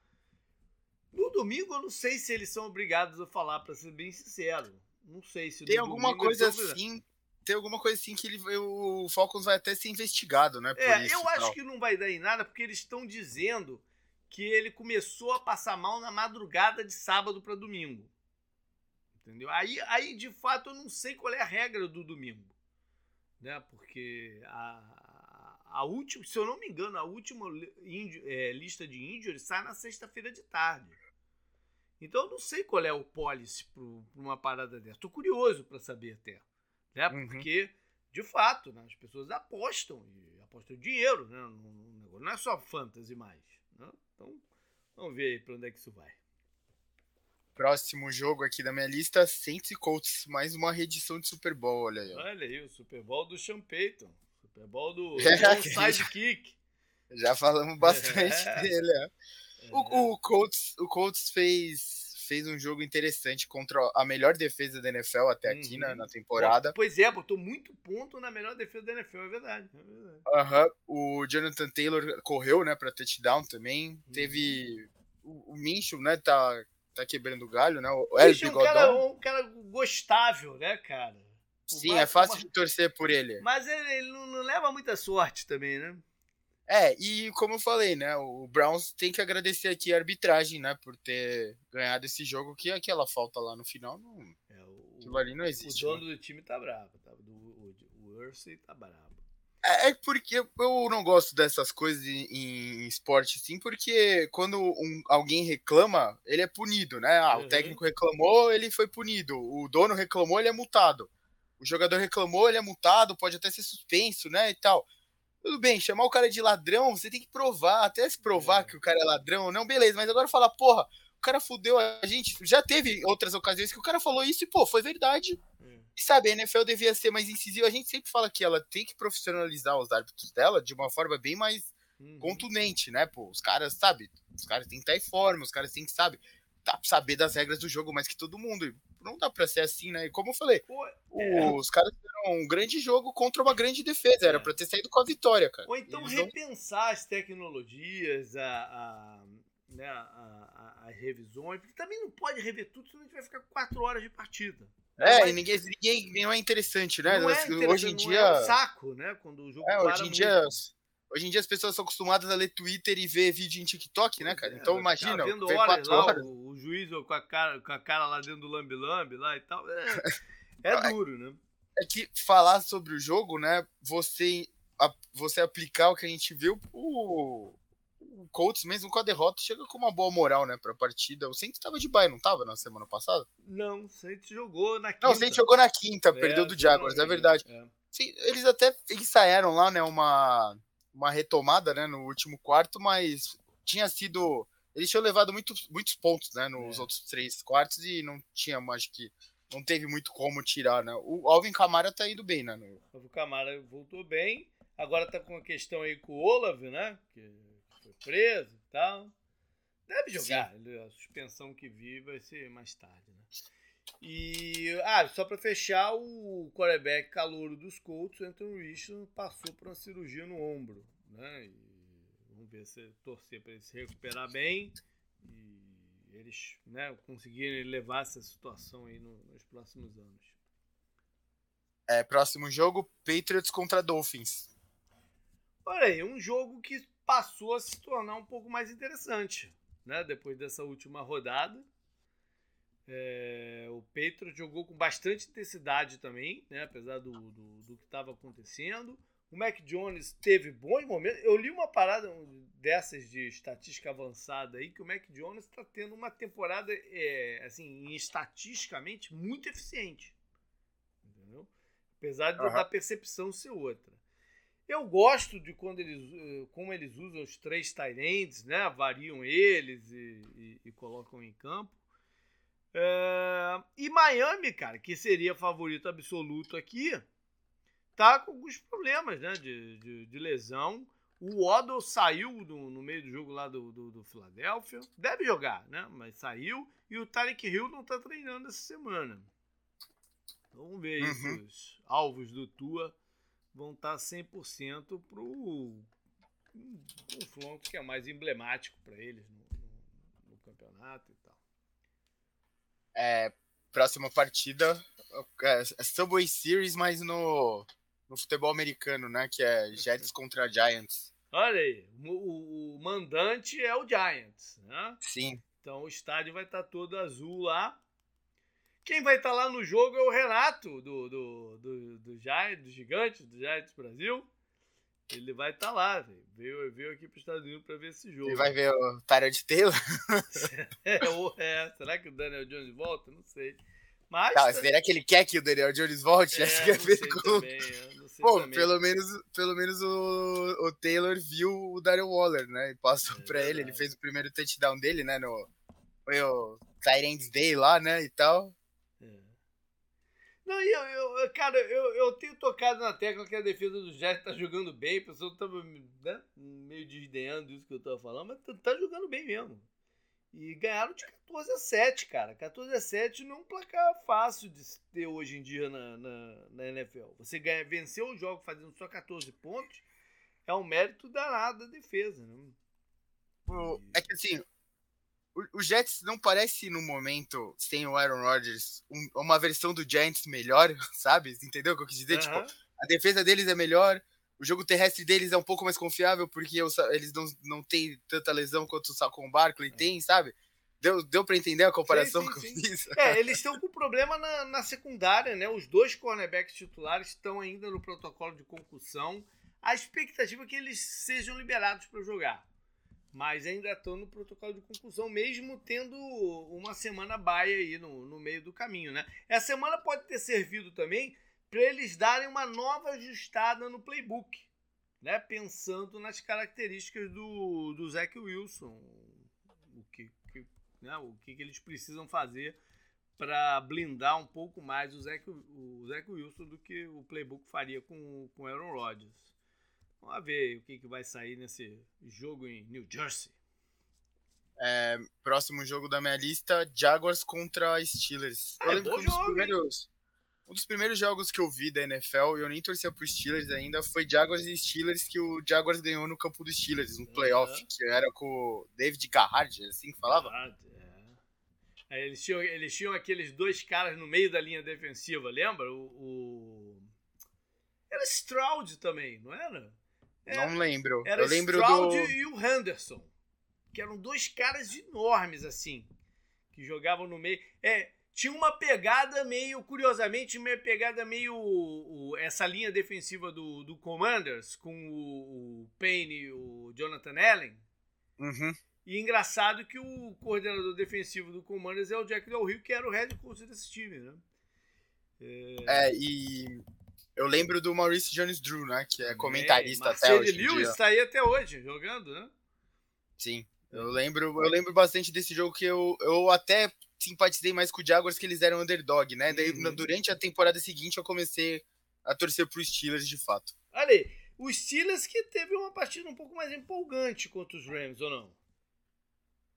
No domingo eu não sei se eles são obrigados a falar, para ser bem sincero. Não sei se tem alguma coisa assim. Tem alguma coisa assim que ele, o Falcons vai até ser investigado, né? é, isso, eu acho que não vai dar em nada, porque eles estão dizendo que ele começou a passar mal na madrugada de sábado para domingo. Entendeu? Aí, aí, de fato, eu não sei qual é a regra do domingo. Né? Porque a, a última, se eu não me engano, a última é, lista de índios sai na sexta-feira de tarde. Então eu não sei qual é o policy para uma parada dessa. Estou curioso para saber até. Né? Uhum. Porque, de fato, né, as pessoas apostam, e apostam dinheiro. Né? Não, é só fantasy mais. Né? Então, vamos ver aí para onde é que isso vai. Próximo jogo aqui da minha lista, Saints e Colts. Mais uma reedição de Super Bowl, olha aí. Olha aí, o Super Bowl do Sean Payton. Super Bowl do é, sidekick. Já falamos bastante é. dele, é. O, o, Colts, o Colts fez, fez um jogo interessante contra a melhor defesa da NFL até aqui uhum. na, na, temporada. Pois é, botou muito ponto na melhor defesa da NFL, é verdade. É verdade. Uhum. O Jonathan Taylor correu, né, pra touchdown também. Uhum. Teve o, o Mincho, né, tá tá quebrando o galho, né? O El é um cara, um cara gostável, né, cara? O Sim, é fácil uma... de torcer por ele. Mas ele, ele não, não, leva muita sorte também, né? É, e como eu falei, né, o Browns tem que agradecer aqui a arbitragem, né, por ter ganhado esse jogo, que aquela falta lá no final não... É, o, aquilo ali não existe. O dono né? do time tá bravo, tá? O, o tá bravo. É, é porque eu não gosto dessas coisas em, esporte, assim, porque quando um, alguém reclama, ele é punido, né? Ah, uhum. O técnico reclamou, ele foi punido. O dono reclamou, ele é multado. O jogador reclamou, ele é multado, pode até ser suspenso, né? E tal. Tudo bem, chamar o cara de ladrão, você tem que provar, até se provar é. que o cara é ladrão ou não, beleza, mas agora falar, porra, o cara fudeu a gente. Já teve outras ocasiões que o cara falou isso e, pô, foi verdade. E sabe, a NFL devia ser mais incisiva. A gente sempre fala que ela tem que profissionalizar os árbitros dela de uma forma bem mais uhum. contundente, né? Pô, os caras, sabe? Os caras têm que estar em forma, os caras têm que, sabe, tá, saber das regras do jogo mais que todo mundo. Não dá pra ser assim, né? E como eu falei, é. os caras fizeram um grande jogo contra uma grande defesa. Era é. pra ter saído com a vitória, cara. Ou então repensar não... as tecnologias, a, a né, as revisões, porque também não pode rever tudo, senão a gente vai ficar quatro horas de partida. É, e ninguém, ninguém não é interessante, né? Não é interessante, hoje em dia. É um saco, né? Quando o jogo é, hoje em dia. Hoje em dia as pessoas são acostumadas a ler Twitter e ver vídeo em TikTok, né, cara? Então é, imagina. Tá vendo horas, lá, horas. O, o, juiz com a, cara, com a cara lá dentro do lambi-lambi lá e tal. É, é duro, né? É que falar sobre o jogo, né? Você, a, você aplicar o que a gente viu, o, o Colts, mesmo com a derrota, chega com uma boa moral, né, pra partida. O Saints tava de baia, não tava na semana passada? Não, o Saints jogou na quinta. Não, o Saints jogou na quinta, é, perdeu do Jaguars, é verdade. É. Sim, eles até ensaiaram lá, né, uma, uma retomada, né, no último quarto, mas tinha sido... Eles tinham levado muito, muitos pontos, né, nos é. outros três quartos e não tinha, acho que não teve muito como tirar, né. O Alvin Camara tá indo bem, né. O Alvin Camara voltou bem, agora tá com a questão aí com o Olav, né, que preso e tal. Deve jogar. Sim. A suspensão que vi vai ser mais tarde, né? E, ah, só para fechar, o quarterback calouro dos Colts, Anthony Richardson, passou por uma cirurgia no ombro, né? E vamos ver se torcer para ele se recuperar bem e eles, né, conseguirem levar essa situação aí no, nos próximos anos. É, próximo jogo, Patriots contra Dolphins. Olha aí, um jogo que passou a se tornar um pouco mais interessante, né? Depois dessa última rodada. É, o Petro jogou com bastante intensidade também, né? apesar do, do, do que estava acontecendo. O Mac Jones teve bons momentos. Eu li uma parada dessas de estatística avançada aí, que o Mac Jones está tendo uma temporada, é, assim, estatisticamente muito eficiente. Entendeu? Apesar de, uhum. da percepção ser outra. Eu gosto de quando eles, eh, como eles usam os três Tyrants, né? Variam eles e, e, e colocam em campo. É, e Miami, cara, que seria favorito absoluto aqui, tá com alguns problemas, né? De, de, de lesão. O Odell saiu no, no, meio do jogo lá do, do, do Philadelphia. Deve jogar, né? Mas saiu. E o Tarek Hill não tá treinando essa semana. Vamos ver aí uhum. os alvos do Tua vão estar 100% pro um confronto que é mais emblemático para eles no, no, no, campeonato e tal. É, próxima partida é, é Subway Series, mas no, no futebol americano, né? Que é Jets contra Giants. Olha aí, o, o, mandante é o Giants, né? Sim. Então o estádio vai estar tá todo azul lá. Quem vai estar tá lá no jogo é o Renato, do, do, do, do, Giants, do Gigante, do Giants Brasil. Ele vai estar tá lá, veio, veio aqui para os Estados Unidos para ver esse jogo. Ele vai ver o Tyrod Taylor? é, é, será que o Daniel Jones volta? Não sei. Mas. Tá, será que ele quer que o Daniel Jones volte? É, Acho que é ver com. Bom, pelo menos, pelo menos o, o Taylor viu o Daryl Waller, né? E passou é, pra ele. Ele fez o primeiro touchdown dele, né? No, foi o Tyrants Day lá, né? E tal. Não, eu, eu, cara, eu, eu tenho tocado na tecla que a defesa do Jets tá jogando bem. A pessoa tava né, meio desdenhando isso que eu tava falando, mas tá, tá jogando bem mesmo. E ganharam de 14 a 7, cara. 14 a 7 não é um placar fácil de ter hoje em dia na, na, na NFL. Você ganha, venceu o jogo fazendo só 14 pontos, é um mérito danado da defesa. Né? É que assim, o, o Jets não parece no momento, sem o Aaron Rodgers, um, uma versão do Giants melhor, sabe? Entendeu o que eu quis dizer? Tipo, a defesa deles é melhor, o jogo terrestre deles é um pouco mais confiável porque eles não, não têm tanta lesão quanto o Saquon Barkley é. tem, sabe? Deu, deu para entender a comparação sim, sim, que eu fiz? É, eles estão com problema na, na, secundária, né? Os dois cornerbacks titulares estão ainda no protocolo de concussão. A expectativa é que eles sejam liberados para jogar. Mas ainda estão no protocolo de concussão, mesmo tendo uma semana baia aí no, no meio do caminho, né? Essa semana pode ter servido também para eles darem uma nova ajustada no playbook, né? pensando nas características do, do Zach Wilson, o que, que né? o que, que eles precisam fazer para blindar um pouco mais o Zach, o Zach Wilson do que o playbook faria com o Aaron Rodgers. Vamos ver o que, que vai sair nesse jogo em New Jersey. É, próximo jogo da minha lista, Jaguars contra Steelers. Eu é lembro que um dos primeiros, um dos primeiros jogos que eu vi da NFL, e eu nem torcia pro Steelers ainda, foi Jaguars e Steelers, que o Jaguars ganhou no campo dos Steelers, no playoff, uhum. que era com o David Garrard, assim que falava? Garrard, é. Eles tinham, eles tinham aqueles dois caras no meio da linha defensiva, lembra? O, o... Era Stroud também, não era? Era não lembro. Era eu lembro Stroud do... e o Henderson, que eram dois caras enormes, assim, que jogavam no meio. É, tinha uma pegada meio, curiosamente, uma pegada meio. O, essa linha defensiva do, do Commanders, com o, o Payne e o Jonathan Allen. Uhum. E engraçado que o coordenador defensivo do Commanders é o Jack Del Rio, que era o head coach desse time, né? É... é, e eu lembro do Maurice Jones Drew, né? Que é comentarista é, até hoje. Lewis está aí até hoje, jogando, né? Sim. Eu lembro, eu lembro bastante desse jogo que eu, eu até simpatizei mais com o Jaguars que eles eram underdog, né? Daí, uhum. durante a temporada seguinte, eu comecei a torcer pro Steelers de fato. Olha aí, o Steelers que teve uma partida um pouco mais empolgante contra os Rams, ou não?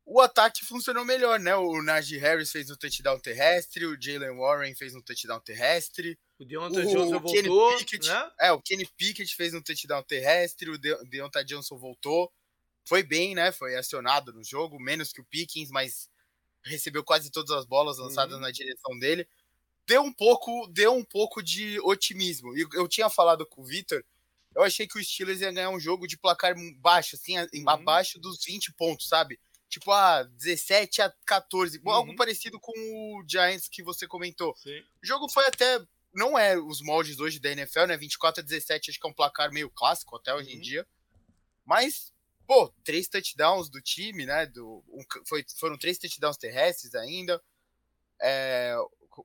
O ataque funcionou melhor, né? O Najee Harris fez um touchdown terrestre, o Jalen Warren fez um touchdown terrestre. O Deontay Johnson voltou, Pickett, né? É, o Kenny Pickett fez um touchdown terrestre, o De Deontay Johnson voltou. Foi bem, né? Foi acionado no jogo, menos que o Pickens, mas recebeu quase todas as bolas lançadas uhum. na direção dele. Deu um pouco, deu um pouco de otimismo. E eu tinha falado com o Vitor, eu achei que o Steelers ia ganhar um jogo de placar baixo, assim, uhum. abaixo dos 20 pontos, sabe? Tipo, ah, 17 a 14, uhum. algo parecido com o Giants que você comentou. Sim. O jogo foi até não é os moldes hoje da NFL, né? 24 a 17, acho que é um placar meio clássico até hoje em uhum. dia. Mas pô, três touchdowns do time, né? Do, um, foi, foram três touchdowns terrestres ainda. É,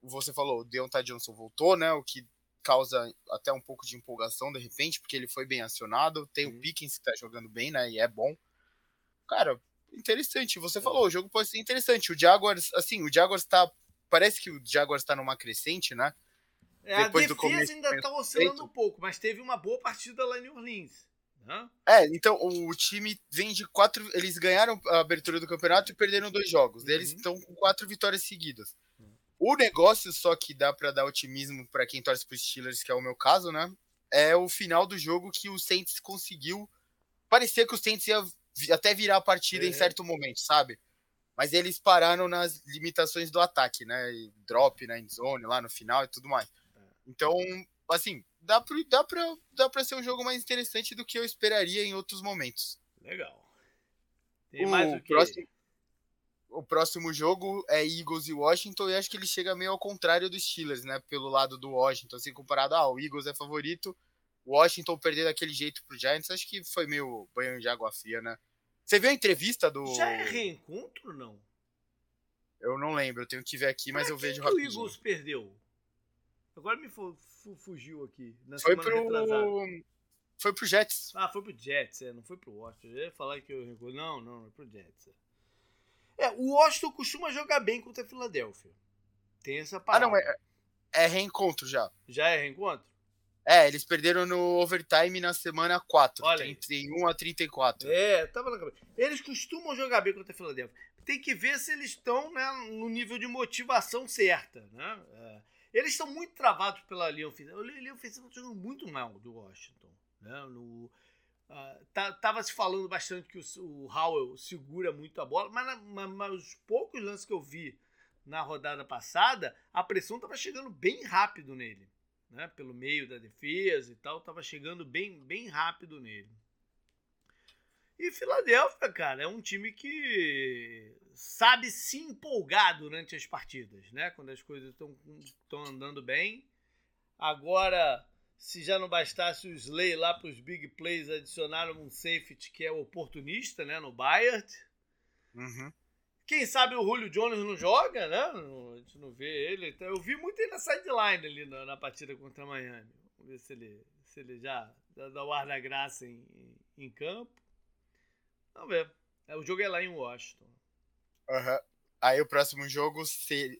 você falou, o Deontay Johnson voltou, né? O que causa até um pouco de empolgação de repente, porque ele foi bem acionado. Tem uhum. o Pickens que tá jogando bem, né? E é bom. Cara, interessante. Você é. falou, o jogo pode ser interessante. O Jaguars, assim, o Jaguars tá. Parece que o Jaguars tá numa crescente, né? É, Depois a defesa ainda tá oscilando um pouco, mas teve uma boa partida lá em Orleans. É, então o time vem de quatro. Eles ganharam a abertura do campeonato e perderam dois jogos. Uhum. Eles estão com quatro vitórias seguidas. Uhum. O negócio só que dá para dar otimismo para quem torce pro Steelers, que é o meu caso, né? É o final do jogo que o Saints conseguiu parecia que o Saints ia até virar a partida é. em certo momento, sabe? Mas eles pararam nas limitações do ataque, né? E drop na endzone lá no final e tudo mais. É. Então, assim, dá pra, dá, pra, dá pra ser um jogo mais interessante do que eu esperaria em outros momentos. Legal. Tem o mais o que? Próximo, o próximo jogo é Eagles e Washington, e acho que ele chega meio ao contrário dos Steelers, né? Pelo lado do Washington, assim, comparado, ah, o Eagles é favorito, Washington perder daquele jeito pro Giants, acho que foi meio banho de água fria, né? Você viu a entrevista do. Já é reencontro não? Eu não lembro, eu tenho que ver aqui, mas eu vejo rapidinho. o Eagles perdeu? Agora me fugiu aqui. foi pro. Retrasada. Foi pro Jets. Ah, foi pro Jets, é, não foi pro Washington. Eu ia falar que eu Não, não, é pro Jets. É. é, o Washington costuma jogar bem contra a Filadélfia. Tem essa parada. Ah, não, é, é reencontro já. Já é reencontro? É, eles perderam no overtime na semana 4, Olha 31 a 34. É, tava na cabeça. Eles costumam jogar bem contra a Filadélfia. Tem que ver se eles estão né, no nível de motivação certa. Né? É. Eles estão muito travados pela linha ofensiva. A linha ofensiva está jogando muito mal do Washington. Né? No, uh, tá, tava se falando bastante que o, o Howell segura muito a bola, mas, mas, mas os poucos lances que eu vi na rodada passada, a pressão estava chegando bem rápido nele né, pelo meio da defesa e tal, estava chegando bem, bem rápido nele. E Filadélfia, cara, é um time que sabe se empolgar durante as partidas, né? Quando as coisas estão andando bem. Agora, se já não bastasse o Slay lá para os big plays, adicionaram um safety que é oportunista, né? No Bayard. Uhum. Quem sabe o Julio Jones não joga, né? A gente não vê ele. Então, eu vi muito ele na sideline ali na, na, partida contra a Miami. Vamos ver se ele, se ele já dá o ar da graça em, em, campo. Vamos ver. É, o jogo é lá em Washington. Uhum. Aí o próximo jogo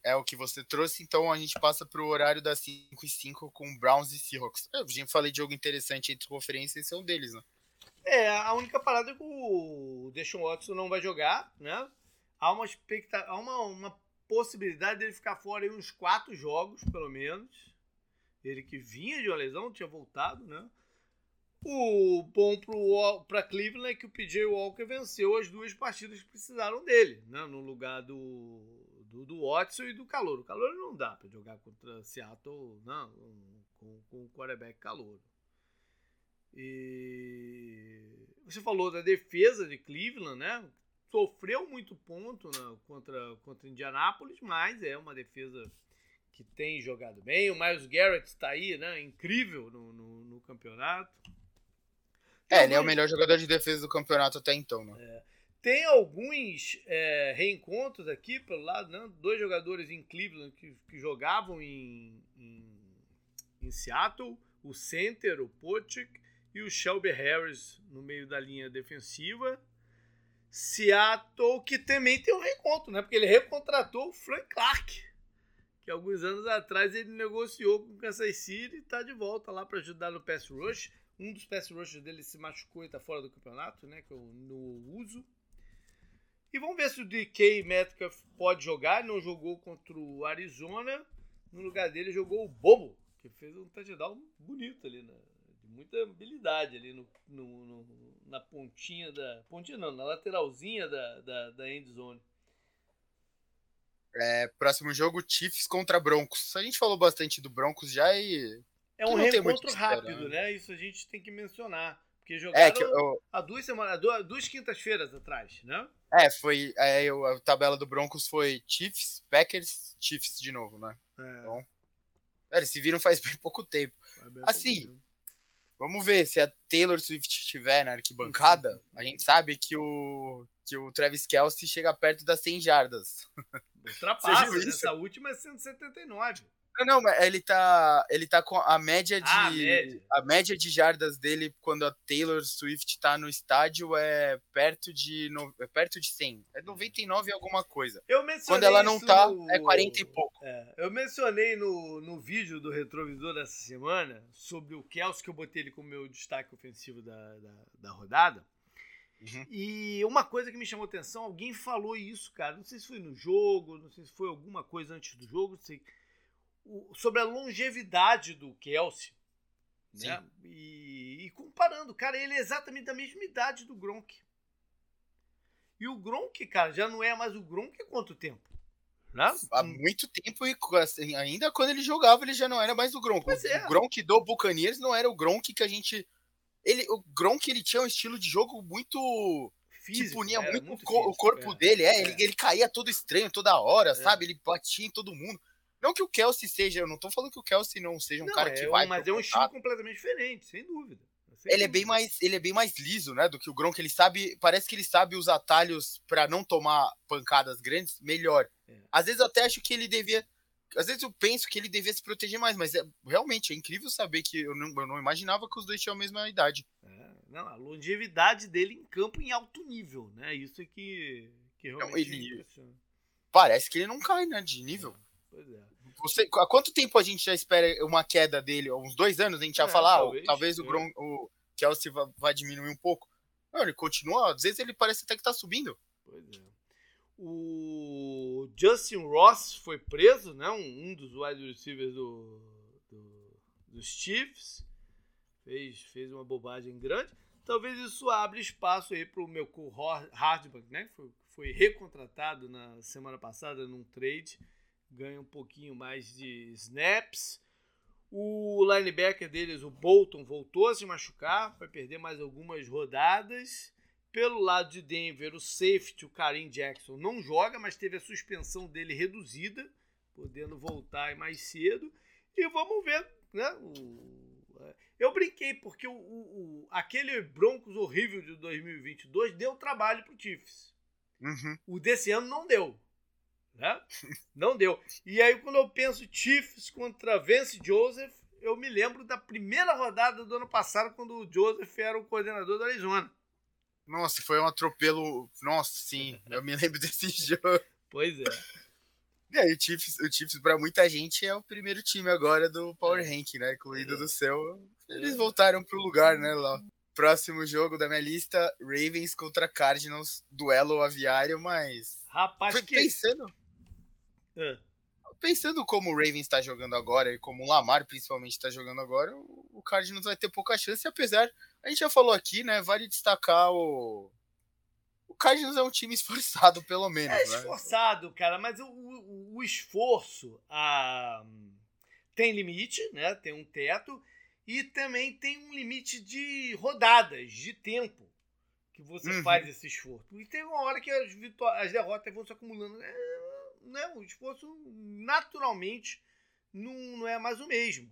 é o que você trouxe, então a gente passa pro horário das 5 e 5 com Browns e Seahawks. Eu já falei de jogo interessante entre conferências, esse é um deles, né? É, a única parada é que o Deshaun Watson não vai jogar, né? Há uma, há uma, uma possibilidade dele ficar fora aí uns quatro jogos, pelo menos. Ele que vinha de uma lesão, tinha voltado, né? O bom para Cleveland é que o PJ Walker venceu as duas partidas que precisaram dele, né? No lugar do, do, do Watson e do Calor. O Calor não dá para jogar contra Seattle não, né? com, com o quarterback Calor. E você falou da defesa de Cleveland, né? Sofreu muito ponto né, contra, contra Indianápolis, mas é uma defesa que tem jogado bem. O Miles Garrett está aí, né? Incrível no, no, no campeonato. Tem é, alguns... ele é o melhor jogador de defesa do campeonato até então, né? É. Tem alguns é, reencontros aqui pelo lado, né? Dois jogadores em Cleveland que, que jogavam em, em, em Seattle, o center, o Pochik, e o Shelby Harris no meio da linha defensiva. Seattle, que também tem um reencontro, né? Porque ele recontratou o Frank Clark, que alguns anos atrás ele negociou com o Kansas City e está de volta lá para ajudar no pass rush. Um dos pass rushes dele se machucou e está fora do campeonato, né? Que é o no uso. E vamos ver se o DK Metcalf pode jogar. Não jogou contra o Arizona. No lugar dele jogou o Bobo, que fez um touchdown bonito ali, né? Muita habilidade ali no, no, no na pontinha da. Pontinha não, na lateralzinha da, da, da end zone. É, próximo jogo, Chiefs contra Broncos. A gente falou bastante do Broncos já e. É um reencontro rápido, né? Isso a gente tem que mencionar. Porque jogaram é, que eu... há duas semanas, duas, duas quintas-feiras atrás, né? É, foi. É, a tabela do Broncos foi Chiefs, Packers, Chiefs de novo, né? É. Então, eles se viram faz bem pouco tempo. Assim, Vamos ver se a Taylor Swift estiver na arquibancada. A gente sabe que o, que o Travis Kelsey chega perto das 100 jardas. Ultrapassa, essa última é 179. Não, não, ele tá, ele tá com a média de ah, a, média. a média de jardas dele quando a Taylor Swift tá no estádio é perto de no, é perto de 100, é 99 e alguma coisa. Eu mencionei quando ela não tá no... é 40 e pouco. É, eu mencionei no, no vídeo do retrovisor dessa semana sobre o Kelsey que eu botei ele como meu destaque ofensivo da, da, da rodada. Uhum. E uma coisa que me chamou atenção, alguém falou isso, cara. Não sei se foi no jogo, não sei se foi alguma coisa antes do jogo, não sei o, sobre a longevidade do Kelsey. Né? E, e, comparando, cara, ele é exatamente da mesma idade do Gronk. E o Gronk, cara, já não é mais o Gronk há quanto tempo? Né? Há muito tempo e assim, ainda quando ele jogava, ele já não era mais o Gronk. Pois o é. Gronk do Buccaneers não era o Gronk que a gente. Ele, o Gronk ele tinha um estilo de jogo muito. Físico, que punia muito, muito físico, o corpo é. dele. É, é, Ele, ele caía todo estranho toda hora, é. sabe? Ele batia em todo mundo. Não que o Kelsey seja, eu não tô falando que o Kelsey não seja um não, cara que é, vai. Mas é um estilo completamente diferente, sem dúvida. Sem ele dúvida. é bem mais, ele é bem mais liso, né, do que o Gronk. Ele sabe, parece que ele sabe os atalhos para não tomar pancadas grandes melhor. É. Às vezes eu até acho que ele devia, às vezes eu penso que ele devia se proteger mais, mas é realmente é incrível saber que eu não, eu não imaginava que os dois tinham a mesma idade. É, não, a longevidade dele em campo em alto nível, né? Isso é que, que realmente não, ele, Parece que ele não cai, né, de nível. Pois é. Você, há quanto tempo a gente já espera uma queda dele? Uns dois anos a gente já é, falar, talvez, talvez o, Bron, o Kelsey vai, vai, diminuir um pouco. Não, ele continua, às vezes ele parece até que tá subindo. Pois é. O Justin Ross foi preso, né? Um, um dos wide receivers do, do, dos Chiefs. Fez, fez uma bobagem grande. Talvez isso abra espaço aí para o meu Hardback, né? Foi, foi recontratado na semana passada num trade ganha um pouquinho mais de snaps. O linebacker deles, o Bolton, voltou a se machucar, vai perder mais algumas rodadas. Pelo lado de Denver, o safety, o Karim Jackson, não joga, mas teve a suspensão dele reduzida, podendo voltar mais cedo. E vamos ver, né? O, é, eu brinquei porque o, o, aquele Broncos horrível de 2022 deu trabalho para o Chiefs. Uhum. O desse ano não deu. Né? Não deu. E aí, quando eu penso Chiefs contra Vance Joseph, eu me lembro da primeira rodada do ano passado, quando o Joseph era o coordenador da Arizona. Nossa, foi um atropelo. Nossa, sim, eu me lembro desse jogo. Pois é. E aí, o Chiefs, o Chiefs para muita gente, é o primeiro time agora do Power é. Rank, né? Incluído é. do céu. Eles voltaram pro lugar, né, lá. Próximo jogo da minha lista, Ravens contra Cardinals, duelo aviário, mas... Rapaz, Foi que... pensando... É. Pensando como o Ravens está jogando agora e como o Lamar principalmente está jogando agora, o Cardinals vai ter pouca chance, apesar, a gente já falou aqui, né? Vale destacar o. O Cardinals é um time esforçado, pelo menos. É né? esforçado, né? cara, mas o, o, o esforço a... tem limite, né? Tem um teto e também tem um limite de rodadas, de tempo que você uhum. faz esse esforço. E tem uma hora que as, as derrotas vão se acumulando. É né, o esforço naturalmente não, não é mais o mesmo.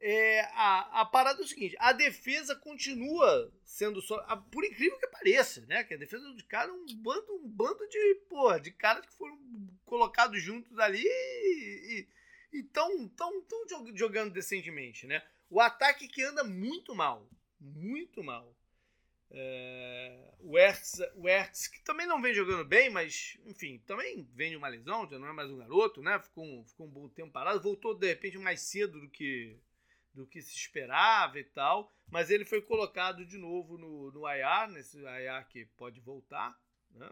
É, a, a parada é o seguinte: a defesa continua sendo só. A, por incrível que pareça, né? Que a defesa do cara é um bando, um bando de, porra, de caras que foram colocados juntos ali e estão tão, tão jogando decentemente, né? O ataque que anda muito mal. Muito mal. É, o, Hertz, o que também não vem jogando bem, mas, enfim, também vem de uma lesão, já não é mais um garoto, né? Ficou um, ficou um bom tempo parado, voltou de repente mais cedo do que, do que se esperava e tal, mas ele foi colocado de novo no, no IR, nesse IR que pode voltar, né?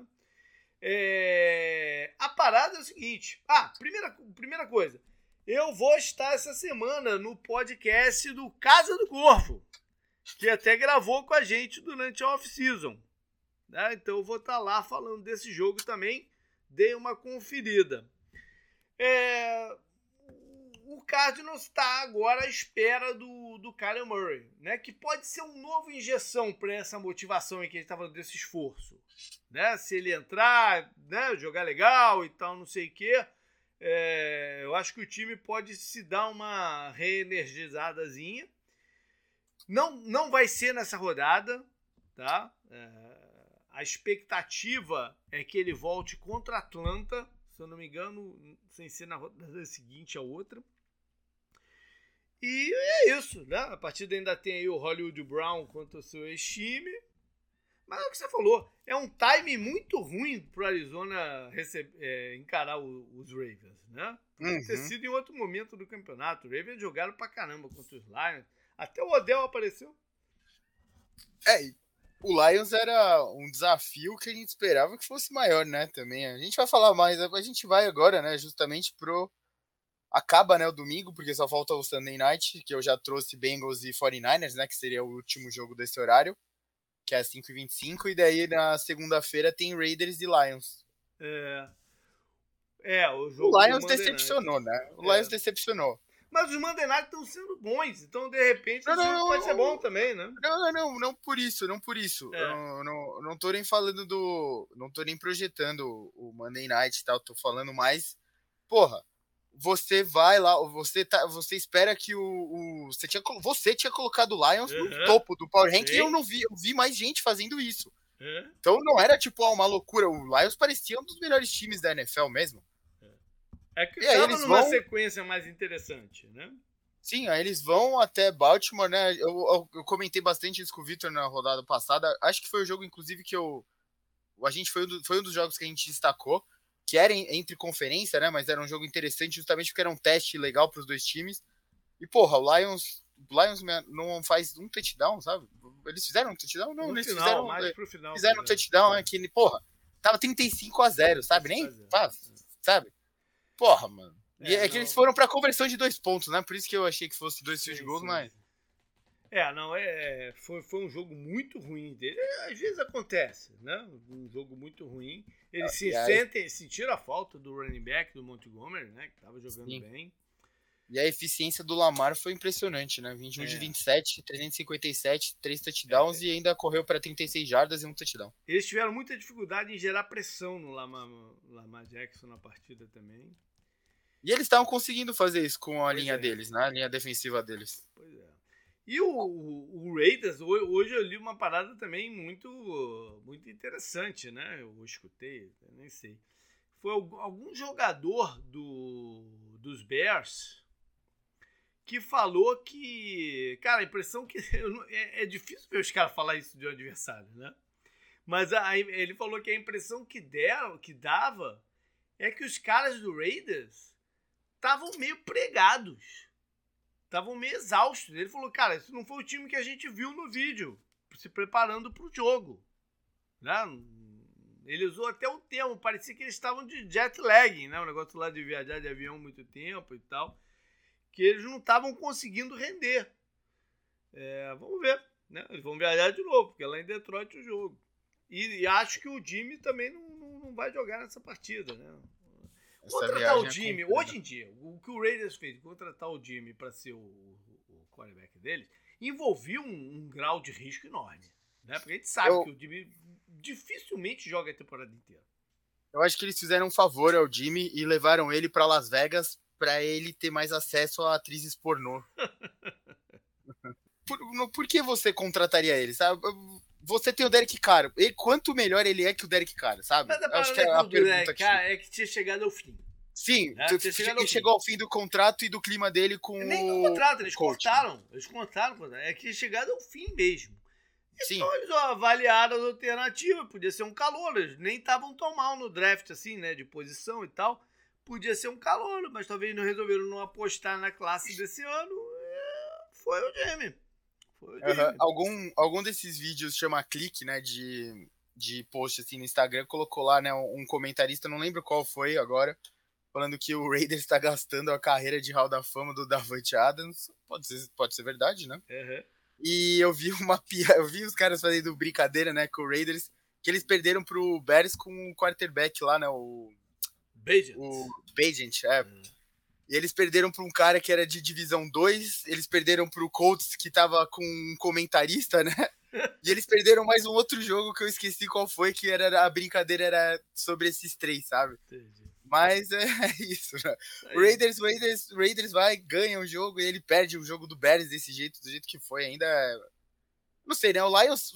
É, a parada é o seguinte: ah, primeira, primeira coisa, eu vou estar essa semana no podcast do Casa do Corvo que até gravou com a gente durante a off-season. Né? Então eu vou estar tá lá falando desse jogo também. Dei uma conferida. É... O Cardinals está agora à espera do, do Kyler Murray, né? que pode ser um novo injeção para essa motivação em que ele estava desse esforço. Né? Se ele entrar, né? jogar legal e tal, não sei o quê. É... eu acho que o time pode se dar uma reenergizadazinha não, não vai ser nessa rodada, tá? É, a expectativa é que ele volte contra a Atlanta, se eu não me engano, sem ser na rodada seguinte a outra. E é isso, né? A partida ainda tem aí o Hollywood Brown contra o seu ex-time. Mas é o que você falou, é um time muito ruim para o Arizona receber, é, encarar o, os Ravens, né? Uhum. ter sido em outro momento do campeonato. Os Ravens jogaram pra caramba contra os Lions. Até o Odell apareceu. É, o Lions era um desafio que a gente esperava que fosse maior, né? Também. A gente vai falar mais, a gente vai agora, né? Justamente pro acaba, né, o domingo, porque só falta o Sunday Night, que eu já trouxe Bengals e 49ers, né, que seria o último jogo desse horário, que é às 5h25, e daí na segunda-feira tem Raiders e Lions. É. É, o jogo. O Lions decepcionou, né? O é. Lions decepcionou. Mas os Night estão sendo bons, então de repente não, não, pode ser bom também, né? Não, não, não, não por isso, não por isso. É. Não, não, não tô nem falando do. Não tô nem projetando o Monday Night e tal, tô falando mais. Porra, você vai lá, você tá, você espera que o, o você tinha você tinha colocado o Lions uhum. no topo do Power Rank e eu não vi, eu vi mais gente fazendo isso. Uhum. Então não era tipo uma loucura, o Lions parecia um dos melhores times da NFL mesmo. É que estava numa vão... sequência mais interessante, né? Sim, aí eles vão até Baltimore, né? Eu, eu, eu comentei bastante isso com o Victor na rodada passada. Acho que foi o jogo, inclusive, que eu. A gente foi um, do, foi um dos jogos que a gente destacou, que era entre conferência, né? Mas era um jogo interessante justamente porque era um teste legal para os dois times. E, porra, o Lions, o Lions não faz um touchdown, sabe? Eles fizeram um touchdown? Não, no eles final, fizeram, mais pro final, fizeram um touchdown, é que, porra, tava 35 a 0 sabe? Nem faz, sabe? Porra, mano. É, é que eles foram pra conversão de dois pontos, né? Por isso que eu achei que fosse dois field goals, mas. É, não, é, foi, foi um jogo muito ruim dele. É, às vezes acontece, né? Um jogo muito ruim. Eles ah, se sentem, sentiram a falta do running back do Montgomery, né? Que tava jogando Sim. bem. E a eficiência do Lamar foi impressionante, né? 21 é. de 27, 357, 3 touchdowns é. e ainda correu para 36 jardas e um touchdown. Eles tiveram muita dificuldade em gerar pressão no Lamar, Lamar Jackson na partida também. E eles estavam conseguindo fazer isso com a pois linha é. deles, né? A linha defensiva deles. Pois é. E o, o, Raiders, hoje eu li uma parada também muito, muito interessante, né? Eu escutei, eu nem sei. Foi algum jogador do, dos Bears que falou que. Cara, a impressão que. É, é difícil ver os caras falar isso de um adversário, né? Mas a, ele falou que a impressão que deram, que dava, é que os caras do Raiders estavam meio pregados. Estavam meio exaustos. Ele falou, cara, isso não foi o time que a gente viu no vídeo, se preparando para o jogo. Né? Ele usou até o termo, parecia que eles estavam de jet lag, né? O negócio lá de viajar de avião muito tempo e tal que eles não estavam conseguindo render. É, vamos ver. Né? Eles vão viajar de novo, porque lá em Detroit o jogo. E, e acho que o Jimmy também não, não, não, vai jogar nessa partida. Né? Contratar o é Jimmy, é hoje em dia, o que o Raiders fez, contratar o Jimmy para ser o, o, quarterback deles, envolvia um, um, grau de risco enorme. Né? Porque a gente sabe Eu... que o Jimmy dificilmente joga a temporada inteira. Eu acho que eles fizeram um favor ao Jimmy e levaram ele para Las Vegas para ele ter mais acesso a atrizes pornô. por, por, que você contrataria ele, sabe? Você tem o Derek Carr. E quanto melhor ele é que o Derek Carr, sabe? Mas a acho que é a pergunta que... é que tinha chegado ao fim. Sim, né? tu, chegado ao chegou ao fim do contrato e do clima dele com Nem no contrato, eles cortaram. Eles cortaram, é que tinha chegado ao fim mesmo. Sim. Então eles ó, avaliaram as alternativas, podia ser um calor, eles nem estavam tão mal no draft, assim, né, de posição e tal podia ser um calor, mas talvez não resolveram não apostar na classe desse ano. É, foi o Jamie. Uhum. Algum, algum desses vídeos chama clique, né? De, de post assim no Instagram, colocou lá, né? Um comentarista, não lembro qual foi agora, falando que o Raiders está gastando a carreira de Hall da Fama do Davante Adams. Pode ser, pode ser verdade, né? Uhum. E eu vi uma eu vi os caras fazendo brincadeira, né, com o Raiders, que eles perderam pro Bears com o quarterback lá, né, o Bajent. O Bajent, é. Hum. E eles perderam para um cara que era de divisão 2, eles perderam para o Colts que tava com um comentarista, né? E eles perderam mais um outro jogo que eu esqueci qual foi, que era a brincadeira era sobre esses três, sabe? Entendi. Mas é, isso, né? O Raiders, Raiders, Raiders vai, ganha o jogo e ele perde o jogo do Bears desse jeito, do jeito que foi. Ainda. Não sei, né? O Lions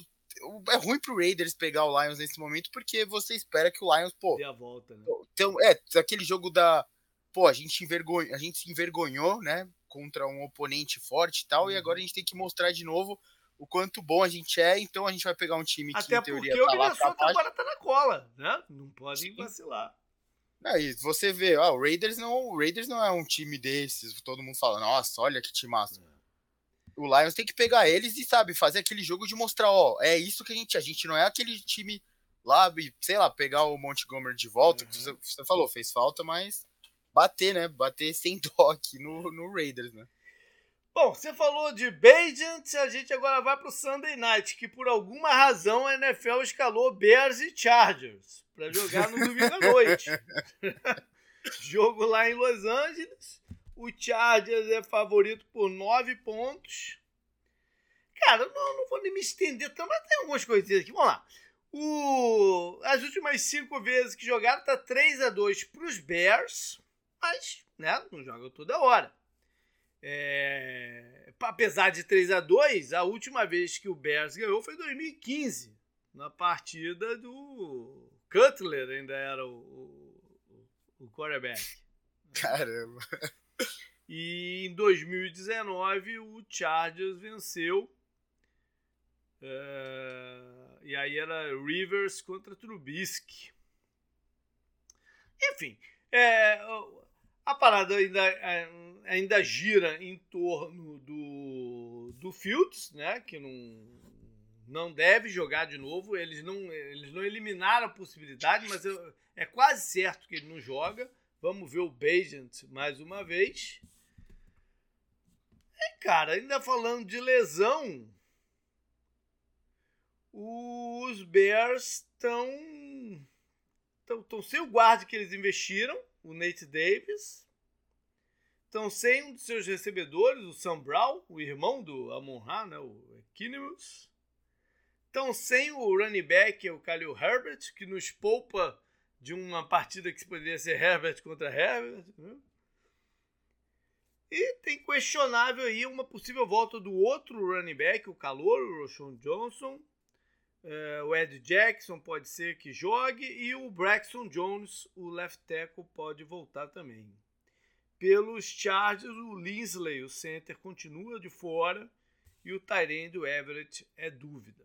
é ruim pro Raiders pegar o Lions nesse momento, porque você espera que o Lions, pô. Dê a volta, né? Então, é, aquele jogo da. Pô, a gente, envergonha, a gente se envergonhou, né? Contra um oponente forte e tal, uhum. e agora a gente tem que mostrar de novo o quanto bom a gente é, então a gente vai pegar um time Até que, em teoria, tá lá pra baixo. agora tá na cola, né? Não pode vacilar. Aí você vê, ó, o Raiders não, o Raiders não é um time desses, todo mundo fala, nossa, olha que time massa. É o Lions tem que pegar eles e, sabe, fazer aquele jogo de mostrar, ó, é isso que a gente, a gente não é aquele time lá, sei lá, pegar o Montgomery de volta, uhum. que você, falou, fez falta, mas bater, né? Bater sem dó aqui no, no Raiders, né? Bom, você falou de Bajant, a gente agora vai para o Sunday Night, que por alguma razão a NFL escalou Bears e Chargers para jogar no domingo à noite. Jogo lá em Los Angeles. O Chargers é favorito por nove pontos. Cara, não, não vou nem me estender tanto, mas tem algumas coisinhas aqui. Vamos lá. O, as últimas cinco vezes que jogaram tá 3 a 2 para os Bears, mas né, não joga toda hora. É, apesar de 3 a 2 a última vez que o Bears ganhou foi em 2015, na partida do Cutler, ainda era o, o, o quarterback. Caramba! E em 2019 o Chargers venceu Uh, e aí era Rivers contra Trubisky. Enfim, é, a parada ainda, é, ainda gira em torno do, do Fields, né, que não, não deve jogar de novo. Eles não, eles não eliminaram a possibilidade, mas eu, é quase certo que ele não joga. Vamos ver o Bajent mais uma vez. E, cara, ainda falando de lesão, os Bears estão estão sem o guarda que eles investiram, o Nate Davis. Estão sem um dos seus recebedores, o Sam Brown, o irmão do Amon-Ra, né, o Kinemus. Estão sem o running back, o Khalil Herbert, que nos poupa de uma partida que poderia ser Herbert contra Herbert. Né? E tem questionável aí uma possível volta do outro running back, o calor, o Roshan Johnson. Uh, o Ed Jackson pode ser que jogue e o Braxton Jones, o left tackle, pode voltar também. Pelos Chargers, o Linsley, o center, continua de fora e o Tyrande, o Everett, é dúvida.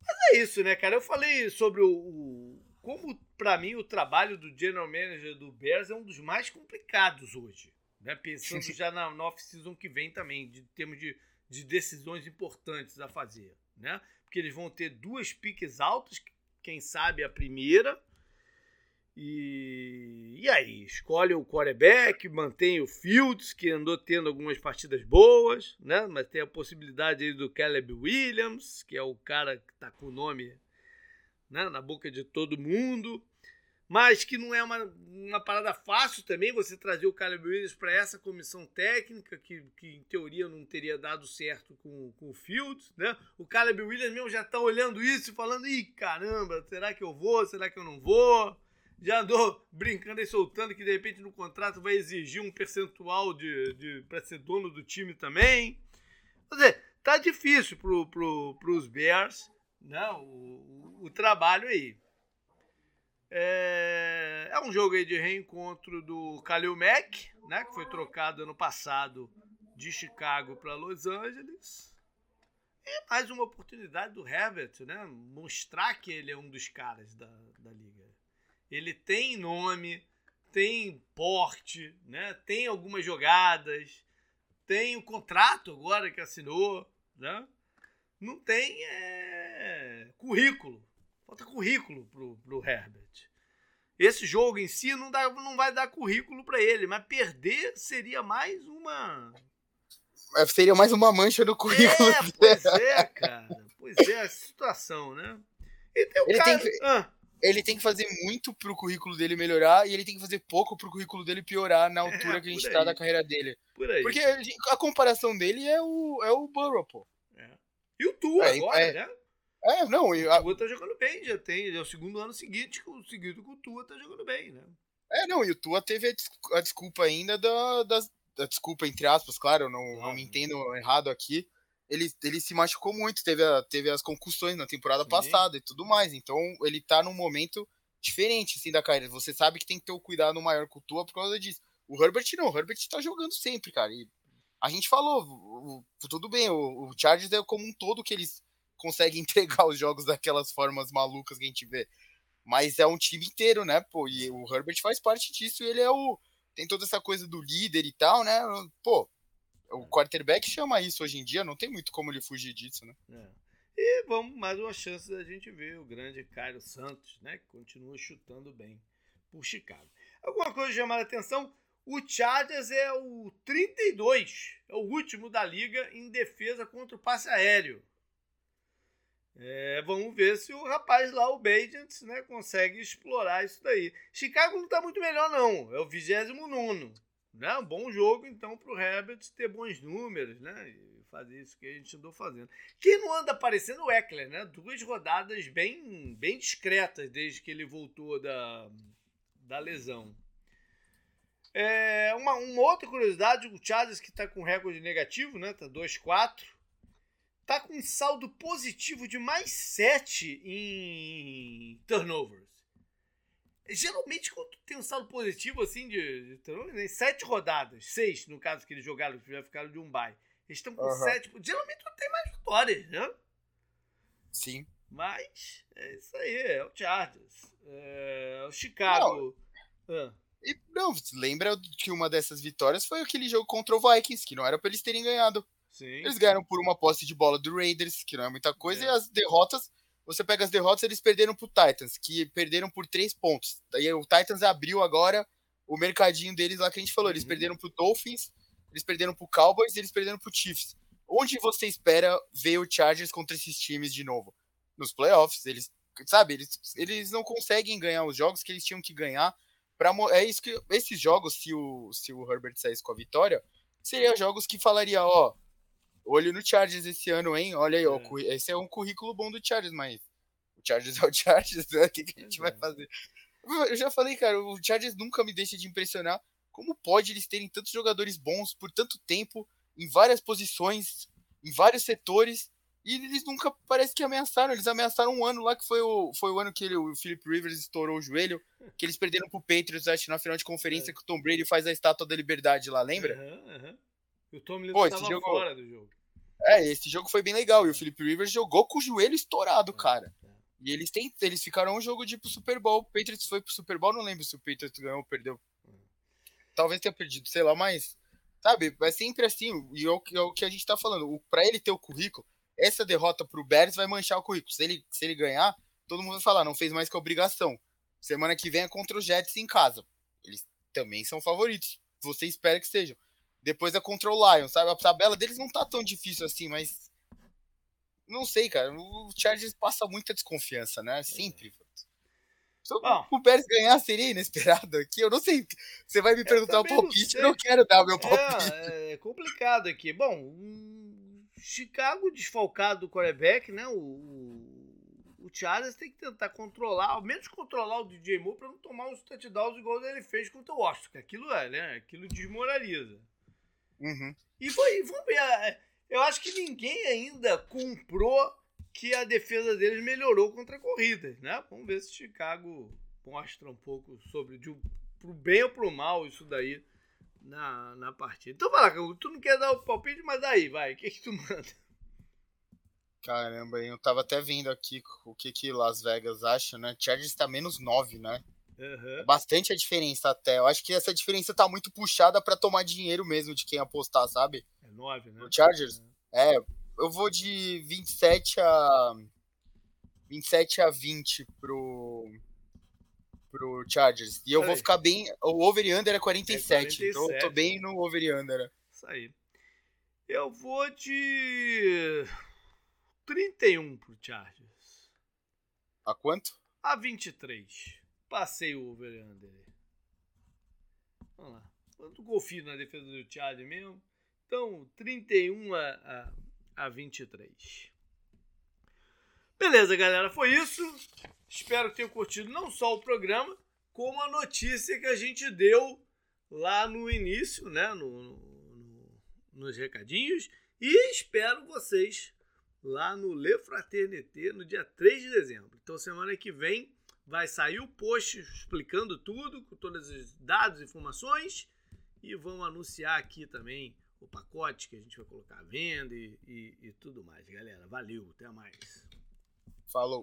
Mas é isso, né, cara? Eu falei sobre o, o como, para mim, o trabalho do general manager do Bears é um dos mais complicados hoje. Né? Pensando já na, na off-season que vem também, de termos de, de decisões importantes a fazer. Né? porque eles vão ter duas piques altas, quem sabe a primeira. E, e aí, escolhe o quarterback, mantém o Fields, que andou tendo algumas partidas boas, né? mas tem a possibilidade aí do Caleb Williams, que é o cara que está com o nome né? na boca de todo mundo mas que não é uma, uma parada fácil também você trazer o Caleb Williams para essa comissão técnica, que, que em teoria não teria dado certo com, com o Fields, né? O Caleb Williams mesmo já está olhando isso e falando, ih, caramba, será que eu vou, será que eu não vou? Já andou brincando e soltando que de repente no contrato vai exigir um percentual de, de para ser dono do time também. Quer dizer, tá difícil para pro, os Bears, né? o, o, o trabalho aí. É, é um jogo aí de reencontro do Khalil Mack, né, que foi trocado ano passado de Chicago para Los Angeles. E mais uma oportunidade do Herbert, né, mostrar que ele é um dos caras da, da liga. Ele tem nome, tem porte, né, tem algumas jogadas, tem o contrato agora que assinou, né? Não tem é, currículo Falta currículo pro, pro Herbert. Esse jogo em si não, dá, não vai dar currículo para ele, mas perder seria mais uma. É, seria mais uma mancha no currículo. É, pois é, cara. Pois é, a situação, né? ele, cara... tem que, ah. ele tem que fazer muito pro currículo dele melhorar e ele tem que fazer pouco pro currículo dele piorar na é, altura é, que a gente tá da carreira dele. Por aí. Porque a comparação dele é o, é o Burrow, pô. É. E o Tua é, agora, é, né? É, não. A... O Tua tá jogando bem, já tem. É o segundo ano seguinte, o seguido com o Tua tá jogando bem, né? É, não, e o Tua teve a, desculpa ainda da, da, da, desculpa, entre aspas, claro, não, não me entendo errado aqui. Ele, ele se machucou muito, teve, a, teve as concussões na temporada Sim. passada e tudo mais. Então ele tá num momento diferente assim da carreira. Você sabe que tem que ter o um cuidado maior com o Tua por causa disso. O Herbert não, o Herbert tá jogando sempre, cara. E a gente falou, o, o, tudo bem, o, o Chargers é como um todo que eles consegue entregar os jogos daquelas formas malucas que a gente vê. Mas é um time inteiro, né, pô? E o Herbert faz parte disso e ele é o. Tem toda essa coisa do líder e tal, né? Pô, o quarterback chama isso hoje em dia, não tem muito como ele fugir disso, né? É. E vamos, mais uma chance da gente ver o grande Cairo Santos, né? Que continua chutando bem por Chicago. Alguma coisa chamar a atenção? O Chargers é o 32, é o último da liga em defesa contra o passe aéreo. É, vamos ver se o rapaz lá, o Bajent, né, consegue explorar isso daí. Chicago não está muito melhor, não. É o 29. Né? Um bom jogo, então, para o Herbert ter bons números, né? E fazer isso que a gente andou fazendo. Quem não anda aparecendo o Eckler, né? Duas rodadas bem, bem discretas desde que ele voltou da, da lesão. É, uma, uma outra curiosidade, o Chargers que está com recorde negativo, né? Tá 2-4 tá com um saldo positivo de mais 7 em turnovers. Geralmente, quando tem um saldo positivo assim de, turnovers, em 7 rodadas, 6 no caso que eles jogaram, que já ficaram de um bye. Eles estão com 7. Uhum. Geralmente não tem mais vitórias, né? Sim. Mas é isso aí, é o Chargers. É o Chicago. Não. Ah. E, não, lembra que uma dessas vitórias foi aquele jogo contra o Vikings, que não era pra eles terem ganhado. Sim. Eles ganharam por uma posse de bola do Raiders, que não é muita coisa, é. e as derrotas, você pega as derrotas, eles perderam pro Titans, que perderam por três pontos. Daí o Titans abriu agora o mercadinho deles lá que a gente falou. Eles uhum. perderam pro Dolphins, eles perderam pro Cowboys e eles perderam pro Chiefs. Onde você espera ver o Chargers contra esses times de novo? Nos playoffs. Eles, sabe, eles, eles não conseguem ganhar os jogos que eles tinham que ganhar. Pra, é isso que esses jogos, se o, se o Herbert saísse com a vitória, seriam jogos que falaria, ó, olho no Chargers esse ano, hein? Olha aí, é. ó, esse é um currículo bom do Chargers, mas o Chargers é o Chargers, né? O que, que a gente vai fazer? Eu já falei, cara, o Chargers nunca me deixa de impressionar. Como pode eles terem tantos jogadores bons por tanto tempo, em várias posições, em vários setores, e eles nunca parece que ameaçaram. Eles ameaçaram um ano lá, que foi o, foi o ano que ele, o Philip Rivers estourou o joelho, que eles perderam pro Patriots, acho, na final de conferência, é. que o Tom Brady faz a estátua da liberdade lá, lembra? Uhum, uhum. E o Tom Pô, estava jogo... fora do jogo. É, esse jogo foi bem legal. E o Philip Rivers jogou com o joelho estourado, é, cara. É. E eles, tem, eles ficaram um jogo de ir pro Super Bowl. O Patriots foi pro Super Bowl, não lembro se o Patriots ganhou ou perdeu. Talvez tenha perdido, sei lá, mas. Sabe, é sempre assim. E é o, é o que a gente tá falando. O, pra ele ter o currículo, essa derrota pro Bears vai manchar o currículo. Se ele, se ele ganhar, todo mundo vai falar, não fez mais que obrigação. Semana que vem é contra os Jets em casa. Eles também são favoritos. Você espera que sejam. Depois é contra o Lions, sabe? A tabela deles não tá tão difícil assim, mas. Não sei, cara. O Chargers passa muita desconfiança, né? Sempre. Se o Pérez ganhar seria inesperado aqui. Eu não sei. Você vai me perguntar o palpite, eu não quero dar meu palpite. É, é complicado aqui. Bom, um Chicago desfalcado do quarterback, né? O, o Chargers tem que tentar controlar, ao menos controlar o DJ Moore para não tomar uns touchdowns igual ele fez contra o Washington. Aquilo é, né? Aquilo desmoraliza. Uhum. E foi, vamos ver. É, eu acho que ninguém ainda comprou que a defesa deles melhorou contra corridas, né? Vamos ver se Chicago mostra um pouco sobre de, pro bem ou pro mal isso daí na, na partida. Então vai lá, tu não quer dar o palpite, mas daí, vai, o que, que tu manda? Caramba, eu tava até vendo aqui o que, que Las Vegas acha, né? Chargers tá menos 9, né? Uhum. Bastante a diferença até. Eu acho que essa diferença tá muito puxada para tomar dinheiro mesmo de quem apostar, sabe? É 9, né? O Chargers? É. é. eu vou de 27 a 27 a 20 pro pro Chargers. E eu vou ficar bem, o over e under é 47, é 47. então eu tô bem no over e under. Isso aí. Eu vou de 31 pro Chargers. A quanto? A 23. Passei o over under. Vamos lá. Quanto golfinho na defesa do Charlie mesmo. Então, 31 a, a, a 23. Beleza, galera. Foi isso. Espero que tenham curtido não só o programa, como a notícia que a gente deu lá no início, né? No, no, nos recadinhos. E espero vocês lá no Le Fraternité no dia 3 de dezembro. Então, semana que vem vai sair o post explicando tudo, com todos os dados e informações. E vamos anunciar aqui também o pacote que a gente vai colocar à venda e, e, e tudo mais, galera. Valeu, até mais. Falou.